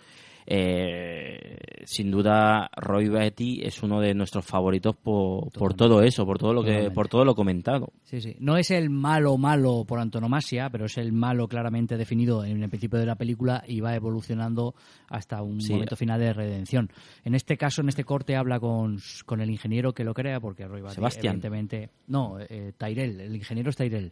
Eh, sin duda, Roy Betty es uno de nuestros favoritos por, por todo eso, por todo lo que, Totalmente. por todo lo comentado. Sí, sí. No es el malo malo por antonomasia, pero es el malo claramente definido en el principio de la película y va evolucionando hasta un Sí. momento final de redención. En este caso, en este corte, habla con, con el ingeniero que lo crea, porque Roy Batty, Sebastián. evidentemente... No, eh, Tyrell, el ingeniero es Tyrell.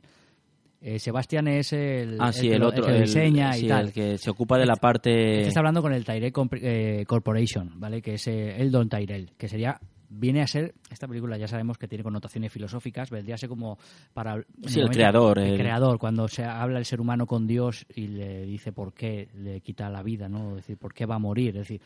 Eh, Sebastián es el, Ah, sí, el otro, que el- diseña sí, y tal. el que se ocupa de la parte. Este está hablando con el Tyrell eh, Corporation, ¿vale? Que es eh, el Don Tyrell, que sería viene a ser, esta película ya sabemos que tiene connotaciones filosóficas, vendría a ser como para... Sí, el momento- creador, El el- creador, cuando se habla el ser humano con Dios y le dice por qué le quita la vida, ¿no? Es decir, por qué va a morir, es decir,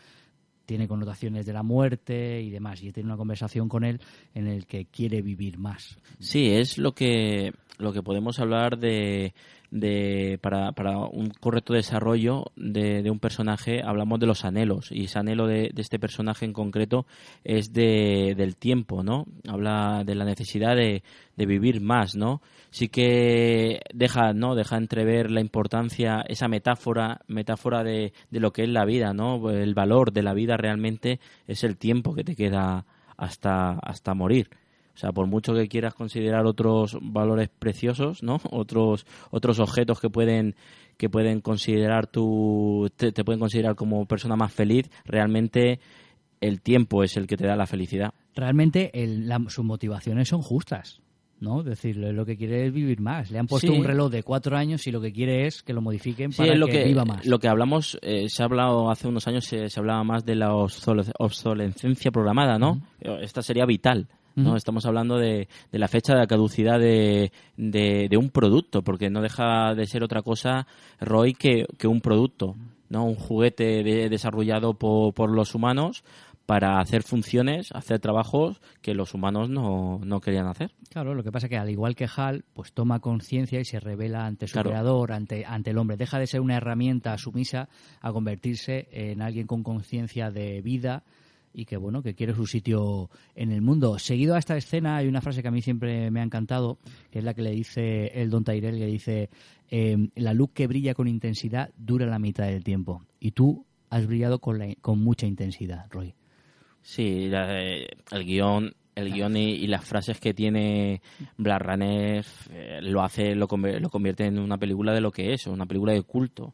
tiene connotaciones de la muerte y demás, y tiene una conversación con él en el que quiere vivir más. Sí, es lo que lo que podemos hablar de, de para, para un correcto desarrollo de, de un personaje hablamos de los anhelos y ese anhelo de, de este personaje en concreto es de, del tiempo, ¿no? Habla de la necesidad de, de vivir más, ¿no? Sí que deja, ¿no? Deja entrever la importancia, esa metáfora, metáfora de, de lo que es la vida, ¿no? El valor de la vida realmente es el tiempo que te queda hasta, hasta morir. O sea, por mucho que quieras considerar otros valores preciosos, ¿no? Otros otros objetos que pueden que pueden considerar tu te, te pueden considerar como persona más feliz, realmente el tiempo es el que te da la felicidad. Realmente el- la- sus motivaciones son justas. ¿no? Es decir, lo que quiere es vivir más. Le han puesto Sí. un reloj de cuatro años y lo que quiere es que lo modifiquen Sí, para lo que, que, viva más. Lo que hablamos, eh, se ha hablado hace unos años, se, se hablaba más de la obsole- obsolescencia programada, ¿no? Esta sería vital. ¿No? Estamos hablando de, de la fecha de caducidad de, de, de un producto, porque no deja de ser otra cosa, Roy, que, que un producto, ¿no? Un juguete de- desarrollado por, por los humanos para hacer funciones, hacer trabajos que los humanos no, no querían hacer. Claro, lo que pasa es que al igual que Hal, pues toma conciencia y se revela ante su Claro. creador, ante, ante el hombre. Deja de ser una herramienta sumisa a convertirse en alguien con conciencia de vida y que bueno, que quiere su sitio en el mundo. Seguido a esta escena hay una frase que a mí siempre me ha encantado, que es la que le dice el Don Tyrell, que dice eh, la luz que brilla con intensidad dura la mitad del tiempo. Y tú has brillado con, la- con mucha intensidad, Roy. Sí, eh, el guion, el guion y, las frases que tiene Blade Runner eh, lo hace, lo convierte en una película de lo que es, una película de culto.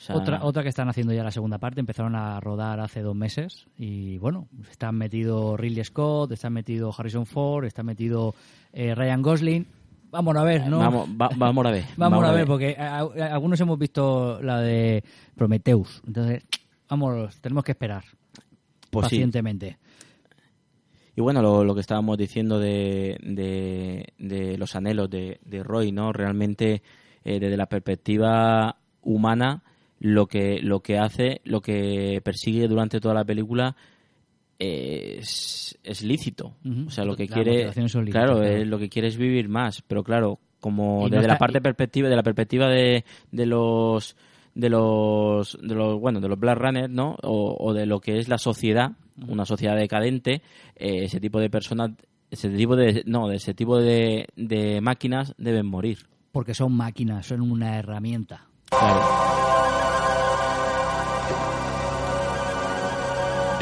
O sea, Otra, otra que están haciendo ya la segunda parte, empezaron a rodar hace dos meses y bueno, están metido Ridley Scott, están metido Harrison Ford, está metido eh, Ryan Gosling. Vamos a ver, ¿no? Vamos, va- vamos a ver. Vamos, a ver, porque a- a- algunos hemos visto la de Prometheus, entonces vamos, tenemos que esperar Pues sí. pacientemente. Y bueno, lo, lo que estábamos diciendo de, de, de los anhelos de, de Roy, ¿no? Realmente, eh, desde la perspectiva humana, lo que, lo que hace, lo que persigue durante toda la película eh, es, es lícito. O sea, lo que quiere, lícitas, claro, claro. lo que quiere es vivir más, pero claro, como Y no desde la parte perspectiva, de la perspectiva de, de los de los de los bueno de los Black Runners no o, o de lo que es la sociedad una sociedad decadente eh, ese tipo de personas ese tipo de no de ese tipo de, de máquinas deben morir Porque son máquinas, son una herramienta.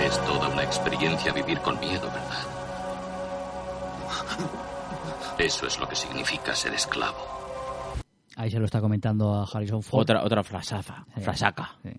Es toda una experiencia vivir con miedo, ¿verdad? Eso es lo que significa ser esclavo. Ahí se lo está comentando a Harrison Ford. otra otra frasaza Sí. frasaca Sí.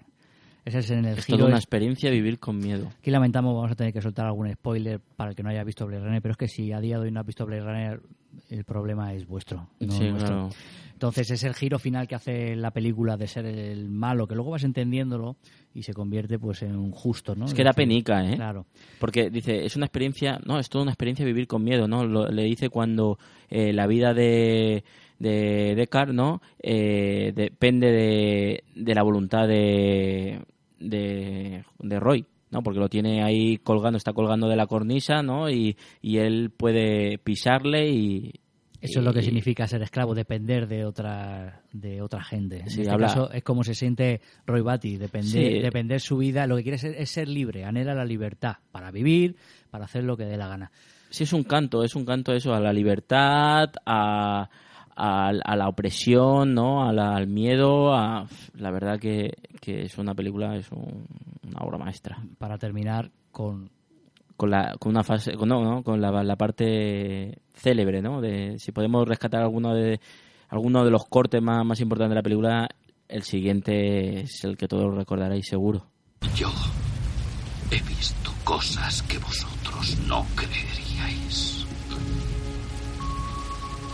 Ese es en el es giro. toda una es- experiencia vivir con miedo Aquí lamentamos, vamos a tener que soltar algún spoiler para el que no haya visto Blade Runner, pero es que si a día de hoy no ha visto Blade Runner, el problema es vuestro. no Sí, claro. Entonces es el giro final que hace la película de ser el malo, que luego vas entendiéndolo y se convierte pues en un justo, ¿no? Es que da penica, ¿eh? Claro. Porque dice, es una experiencia, no, es toda una experiencia vivir con miedo, ¿no? Lo- le dice cuando eh, la vida de, de Descartes, ¿no? Eh, depende de, de la voluntad de, de, de Roy, ¿no? Porque lo tiene ahí colgando, está colgando de la cornisa, ¿no? Y, y él puede pisarle y... Eso es lo que significa ser esclavo, depender de otra de otra gente. En este habla- caso es como se siente Roy Batty, depender, Sí. depender su vida. Lo que quiere ser, es ser libre, anhela la libertad para vivir, para hacer lo que dé la gana. Sí, es un canto, es un canto eso, a la libertad, a, a, a la opresión, ¿no? A la- al miedo, a, la verdad que, que es una película, es un- una obra maestra. Para terminar con Con, la, con una fase, con, no, ¿no? con la, la parte célebre, ¿no? De, si podemos rescatar alguno de, alguno de los cortes más, más importantes de la película, el siguiente es el que todos recordaréis seguro. Yo he visto cosas que vosotros no creeríais.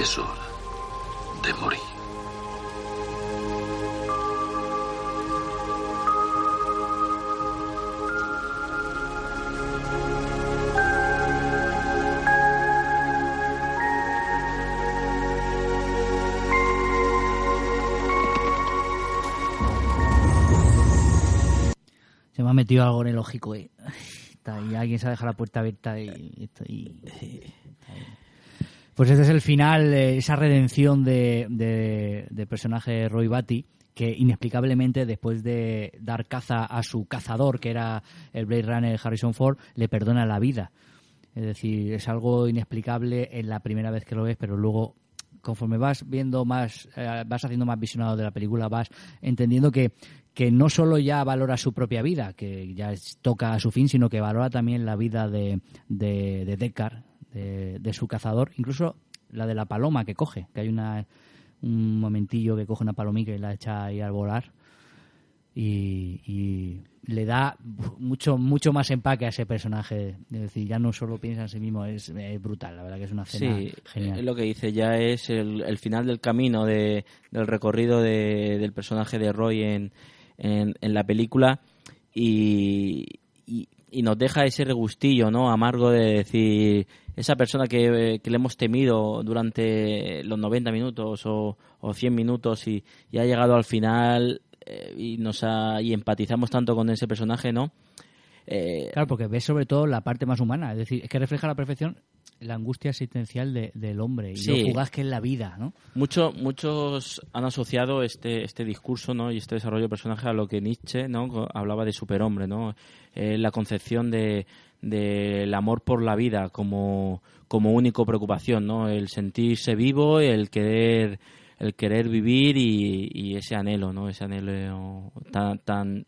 Es hora de morir. Se me ha metido algo en el ojico y, está, y alguien se ha dejado la puerta abierta y, estoy... Pues este es el final, eh, esa redención de, personaje Roy Batty, que inexplicablemente después de dar caza a su cazador, que era el Blade Runner Harrison Ford, le perdona la vida. Es decir, es algo inexplicable en la primera vez que lo ves, pero luego conforme vas viendo más, eh, vas haciendo más visionado de la película, vas entendiendo que, que no solo ya valora su propia vida, que ya toca a su fin, sino que valora también la vida de, de, de Deckard, de, de su cazador, incluso la de la paloma que coge, que hay una, un momentillo que coge una palomica y la echa ahí al volar. Y, y le da mucho mucho más empaque a ese personaje. Es decir, ya no solo piensa en sí mismo, es, es brutal, la verdad que es una escena Sí, genial. es lo que dice ya es el, el final del camino de, del recorrido de- del personaje de Roy en, en, en la película y, y, y nos deja ese regustillo no amargo de decir esa persona que, que le hemos temido durante los 90 minutos o, o 100 minutos y, y ha llegado al final eh, y nos ha, y empatizamos tanto con ese personaje no Eh, Claro, porque ves sobre todo la parte más humana, es decir, es que refleja la perfección la angustia existencial de- del hombre y Sí. lo fugaz que es la vida, ¿no? Mucho- muchos han asociado este, este discurso ¿no? y este desarrollo de personaje a lo que Nietzsche ¿no? Hablaba de superhombre, ¿no? Eh, la concepción de del amor por la vida como, como único preocupación, ¿no? el sentirse vivo, el querer el querer vivir y, y ese anhelo, ¿no? Ese anhelo tan, tan,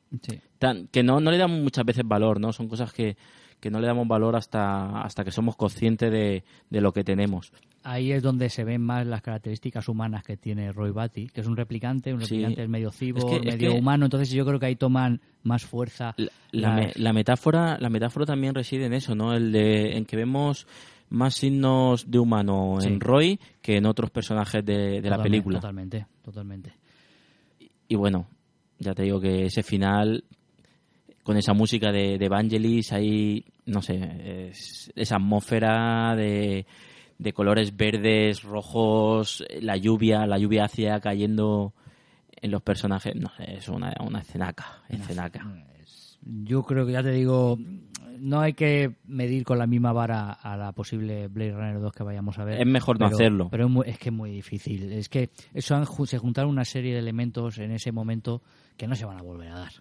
tan que no, no le damos muchas veces valor, ¿no? Son cosas que, que no le damos valor hasta, hasta que somos conscientes de, de lo que tenemos. Ahí es donde se ven más las características humanas que tiene Roy Batty, que es un replicante, un Sí. replicante es medio cibo, Es que- es medio que- humano, entonces yo creo que ahí toman más fuerza. la, las- me- la metáfora la metáfora también reside en eso no el de en que vemos más signos de humano Sí. en Roy que en otros personajes de, de la película Totalmente, totalmente. y bueno ya te digo que ese final con esa música de, de Vangelis ahí no sé es- esa atmósfera de de colores verdes rojos la lluvia la lluvia ácida cayendo en los personajes no sé es una una escenaca escenaca Yo creo que ya te digo, no hay que medir con la misma vara a la posible Blade Runner 2 que vayamos a ver. Es mejor no pero- hacerlo. Pero es, muy- es que es muy difícil. Es que eso han se juntaron una serie de elementos en ese momento que no se van a volver a dar.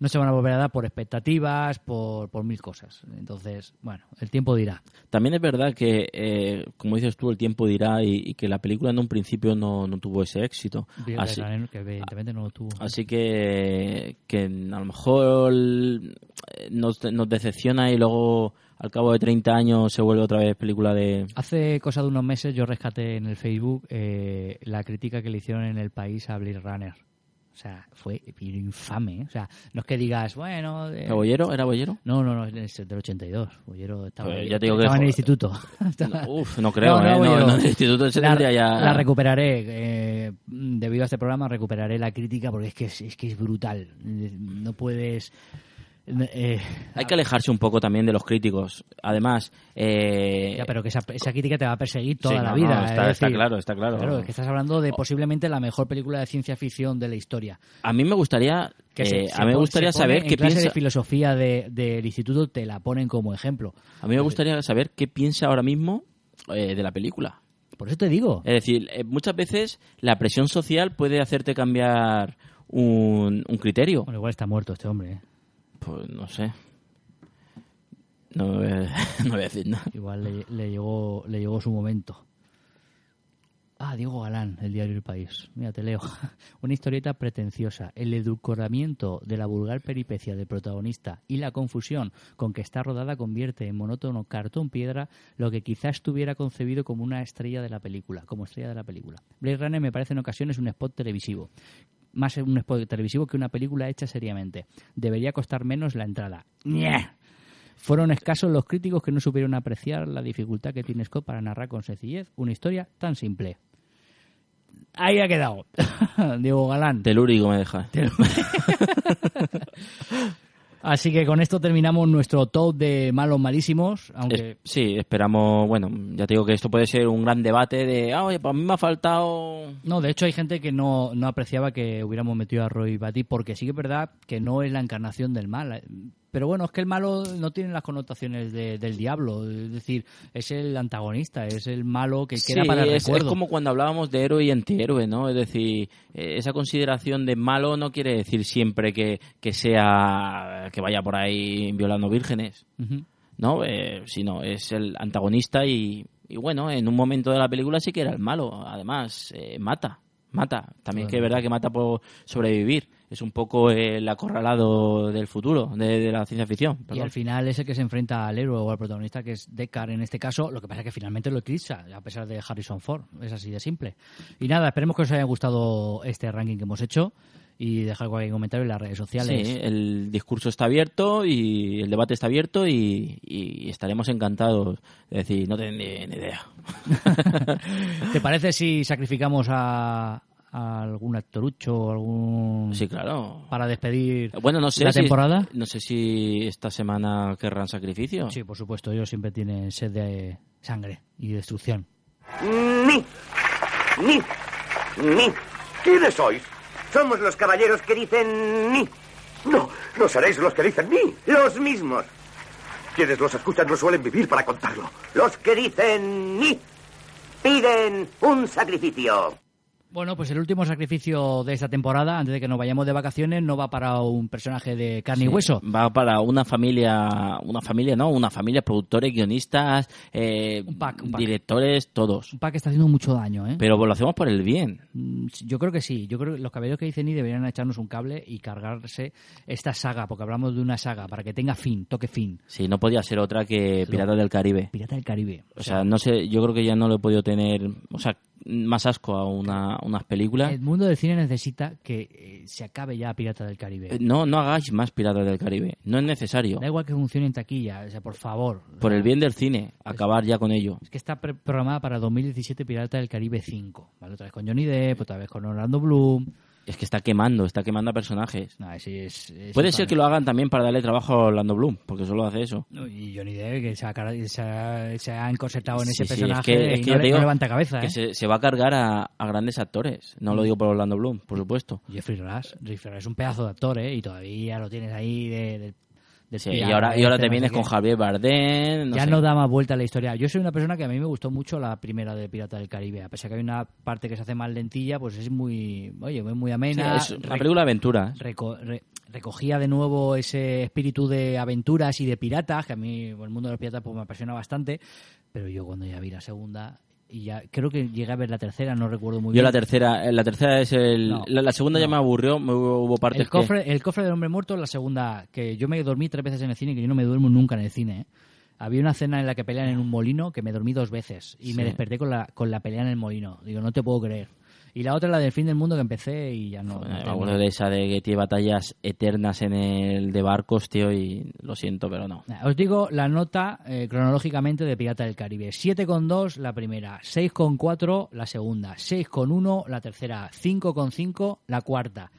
No se van a volver a dar por expectativas, por, por mil cosas. Entonces, bueno, el tiempo dirá. También es verdad que, eh, como dices tú, el tiempo dirá y, y que la película en un principio no, no tuvo ese éxito. Así, que evidentemente no lo tuvo. así que, que a lo mejor eh, nos, nos decepciona y luego al cabo de 30 años se vuelve otra vez película de... Hace cosa de unos meses yo rescaté en el Facebook eh, la crítica que le hicieron en el país a Blade Runner. O sea, fue infame. ¿eh? O sea, no es que digas, bueno... eh, ¿Era Bollero? ¿Era Bollero? No, no, no, es del 82. Bollero estaba, ahí- ya te digo que estaba en el instituto. No, uf, no creo, ¿eh? No, en el instituto la, ya- la recuperaré. eh, debido a este programa recuperaré la crítica porque es que es, es que es brutal. Eh, No puedes... eh, Hay que alejarse un poco también de los críticos. Además, eh, Ya, pero que esa, esa crítica te va a perseguir toda Sí, la no, vida. no, está- es está decir, claro, está claro. Claro, es que estás hablando de posiblemente la mejor película de ciencia ficción de la historia. a mí me gustaría, Que se- eh, se a mí me gustaría saber en qué clase piensa... de filosofía de- del instituto te la ponen como ejemplo. A mí me gustaría saber qué piensa ahora mismo de la película. Por eso te digo. Es decir, muchas veces la presión social puede hacerte cambiar un, un criterio. Bueno, igual está muerto este hombre. Pues no sé. No, no voy a decir nada. Igual le, le llegó, le llegó su momento. Ah, Diego Galán, el diario El País. Mira, te leo. Una historieta pretenciosa. El edulcoramiento de la vulgar peripecia del protagonista y la confusión con que está rodada convierte en monótono cartón piedra lo que quizás estuviera concebido como una estrella de la película, como estrella de la película. Blade Runner me parece en ocasiones un spot televisivo. Más un spot televisivo que una película hecha seriamente. Debería costar menos la entrada. ¡Nye! Fueron escasos los críticos que no supieron apreciar la dificultad que tiene Scott para narrar con sencillez una historia tan simple. Ahí ha quedado. Diego Galán. Telúrico me deja. Así que con esto terminamos nuestro top de malos malísimos. Aunque... Es- sí, esperamos, bueno, ya te digo que esto puede ser un gran debate de, ah, oye, pues a mí me ha faltado... No, de hecho hay gente que no, no apreciaba que hubiéramos metido a Roy Batty porque sí que es verdad que no es la encarnación del mal. Pero bueno, es que el malo no tiene las connotaciones de- del diablo. Es decir, es el antagonista, es el malo que queda Sí, para el es, es como cuando hablábamos de héroe y antihéroe, ¿no? Es decir, eh, esa consideración de malo no quiere decir siempre que, que sea que vaya por ahí violando vírgenes. ¿no? Eh, sino es el antagonista y, y bueno, en un momento de la película sí que era el malo. Además, eh, mata, mata. También que es verdad que mata por sobrevivir. Es un poco el acorralado del futuro, de, de la ciencia ficción. Y al final es el que se enfrenta al héroe o al protagonista, que es Deckard en este caso. Lo que pasa es que finalmente lo eclipsa, a pesar de Harrison Ford. Es así de simple. Y nada, esperemos que os haya gustado este ranking que hemos hecho. Y dejar cualquier comentario en las redes sociales. Sí, el discurso está abierto y el debate está abierto y, y estaremos encantados de decir, no tengo ni, ni idea. ¿Te parece si sacrificamos a, a algún actorucho o algún... Sí, claro. Para despedir Bueno, no sé la si, temporada? No sé si esta semana querrán sacrificio. Sí, por supuesto. Ellos siempre tienen sed de sangre y destrucción. Ni. Ni. Ni. ¿Quiénes sois? Somos los caballeros que dicen ni. No, no seréis los que dicen ni. Los mismos. Quienes los escuchan no suelen vivir para contarlo. Los que dicen ni. Piden un sacrificio. Bueno, pues el último sacrificio de esta temporada, antes de que nos vayamos de vacaciones, no va para un personaje de carne y hueso. Va para una familia, una familia, ¿no? Una familia, productores, guionistas, eh, directores, todos. Un pack que está haciendo mucho daño, ¿eh? Pero lo hacemos por el bien. Mm, Yo creo que sí. Yo creo que los caballeros que dicen ni deberían echarnos un cable y cargarse esta saga, porque hablamos de una saga, para que tenga fin, toque fin. Sí, no podía ser otra que Piratas del Caribe. Pirata del Caribe. O sea, no sé, yo creo que ya no le he podido tener, o sea, más asco a una, unas películas. El mundo del cine necesita que eh, se acabe ya Pirata del Caribe. Eh, No, no hagáis más Piratas del Caribe. No es necesario. Da igual que funcione en taquilla, o sea, por favor. Por el bien del cine, acabar ya con ello. Es que está pre- programada para 2017 Pirata del Caribe 5. ¿vale? Otra vez con Johnny Depp, otra vez con Orlando Bloom. Es que está quemando, está quemando a personajes. No, sí, es- es Puede ser que lo hagan también para darle trabajo a Orlando Bloom, porque solo hace eso. Y Johnny Depp, que se ha, se ha, se ha encorsetado en ese Sí, sí, es personaje que- es y que no, ya le- te digo no levanta cabeza. Que ¿eh? se, se va a cargar a, a grandes actores. No lo digo por Orlando Bloom, por supuesto. Jeffrey Rush. Jeffrey Rush es un pedazo de actor, ¿eh? Y todavía lo tienes ahí de Sí, y ahora, y ahora te vienes con. Javier Bardem. No ya sé. no da más vuelta la historia. Yo soy una persona que a mí me gustó mucho la primera de Pirata del Caribe. A pesar que hay una parte que se hace más lentilla, pues es muy, oye, muy amena. Sí, es una película de aventuras. reco- re- recogía de nuevo ese espíritu de aventuras y de piratas, que a mí el mundo de los piratas pues, me apasiona bastante. Pero yo cuando ya vi la segunda, y ya creo que llegué a ver la tercera, no recuerdo muy Yo bien. la tercera, eh, la tercera es el, No, la, la segunda ya me aburrió, me hubo, hubo partes El cofre, el cofre del hombre muerto, la segunda, que yo me dormí tres veces en el cine, que yo no me duermo nunca en el cine. ¿eh? Había una escena en la que pelean en un molino que me dormí dos veces y me desperté con la, con la pelea en el molino. Digo, no te puedo creer. Y la otra, la del fin del mundo, que empecé y ya no. no que... Me acuerdo de esa de que tiene batallas eternas en el de barcos, tío, y lo siento, pero no. Os digo la nota eh, cronológicamente de Pirata del Caribe. 7,2 la primera, 6,4 la segunda, 6,1 la tercera, 5,5 la cuarta.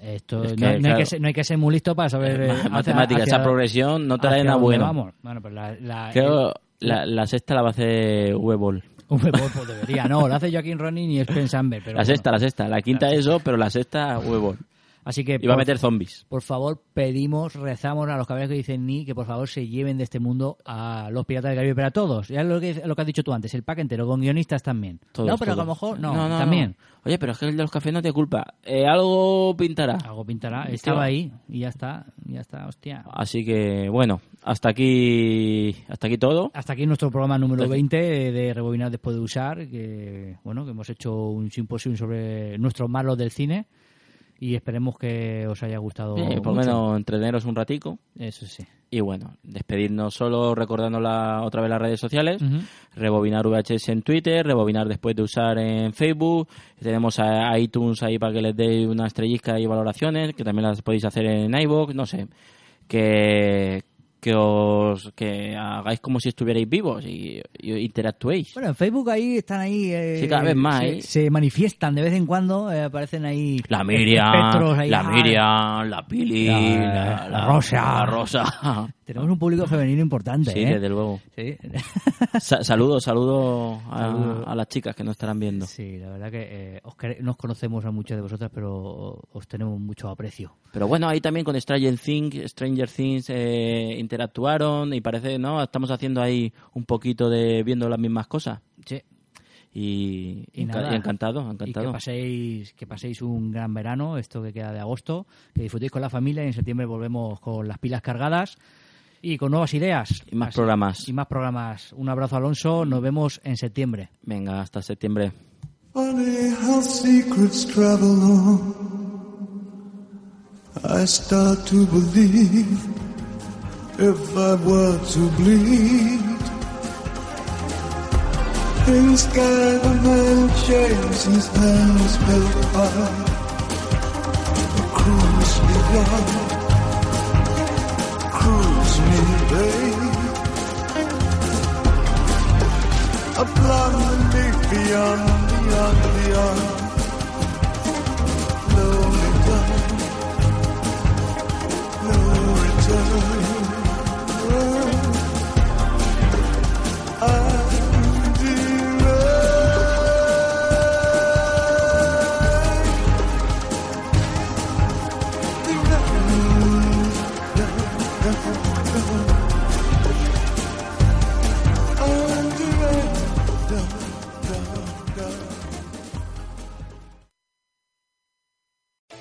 Esto, Es no, que, no hay claro. que ser, no hay que ser muy listo para saber... eh, hacia- Matemática, hacia- esa progresión no trae nada bueno. vamos. Bueno, pues la, la- Creo el- la, la sexta la va a hacer Huevol. Un bebol, pues debería. No, lo hace Joaquín Ronin y Spence Amber. Pero La bueno. sexta, la sexta. La quinta eso, pero la sexta Huevol. Así que Iba a por- meter zombies. Por favor, pedimos, rezamos a los caballeros que dicen ni que por favor se lleven de este mundo a los piratas del Caribe, pero a todos. Ya lo que, lo que has dicho tú antes, el pack entero, con guionistas también. Todos, no, pero a lo mejor no, no, también. no. Oye, pero es que el de los cafés no te culpa. Eh, algo pintará. Algo pintará. Estaba ahí y ya está, ya está, hostia. Así que, bueno, hasta aquí, hasta aquí todo. Hasta aquí nuestro programa número Gracias. 20 de Rebobinar después de usar, que bueno, que hemos hecho un simposio sobre nuestros malos del cine y esperemos que os haya gustado. Eh, por lo menos entreteneros un ratico. Eso sí. Y bueno, despedirnos solo recordando la, otra vez las redes sociales. Ujú. Rebobinar VHS en Twitter, Rebobinar después de usar en Facebook. Tenemos a iTunes ahí para que les dé una estrellizca y valoraciones, que también las podéis hacer en iVoox, no sé. Que, que os que hagáis como si estuvierais vivos y, y interactuéis. Bueno, en Facebook ahí están ahí. eh, Sí, cada vez más, se, ¿eh? se manifiestan de vez en cuando, eh, aparecen ahí. La Miriam, ahí, la ah, Miriam, la Pili, La- la, la Rosa. la Rosa. Tenemos un público femenino importante, Sí, ¿eh? desde luego. Sí. Sa- saludos, saludos a, las chicas que nos estarán viendo. Sí, la verdad que eh, os nos conocemos a muchas de vosotras, pero os tenemos mucho aprecio. Pero bueno, ahí también con Stranger Things, Stranger Things eh, interactuaron y parece, ¿no? Estamos haciendo ahí un poquito de viendo las mismas cosas. Sí. Y, Y enca- nada. y encantado, Y encantado. que paséis, que paséis un gran verano, esto que queda de agosto, que disfrutéis con la familia y en septiembre volvemos con las pilas cargadas y con nuevas ideas. Y más Así- programas. Y más programas. Un abrazo, Alonso. Nos vemos en septiembre. Venga, hasta septiembre. Funny how secrets travel on. I start to believe if I were to bleed. In the sky, the man shaves his hands held high. Cruise me, Cruise me, babe. Upon the leaf beyond, beyond, beyond. Lonely time, no return.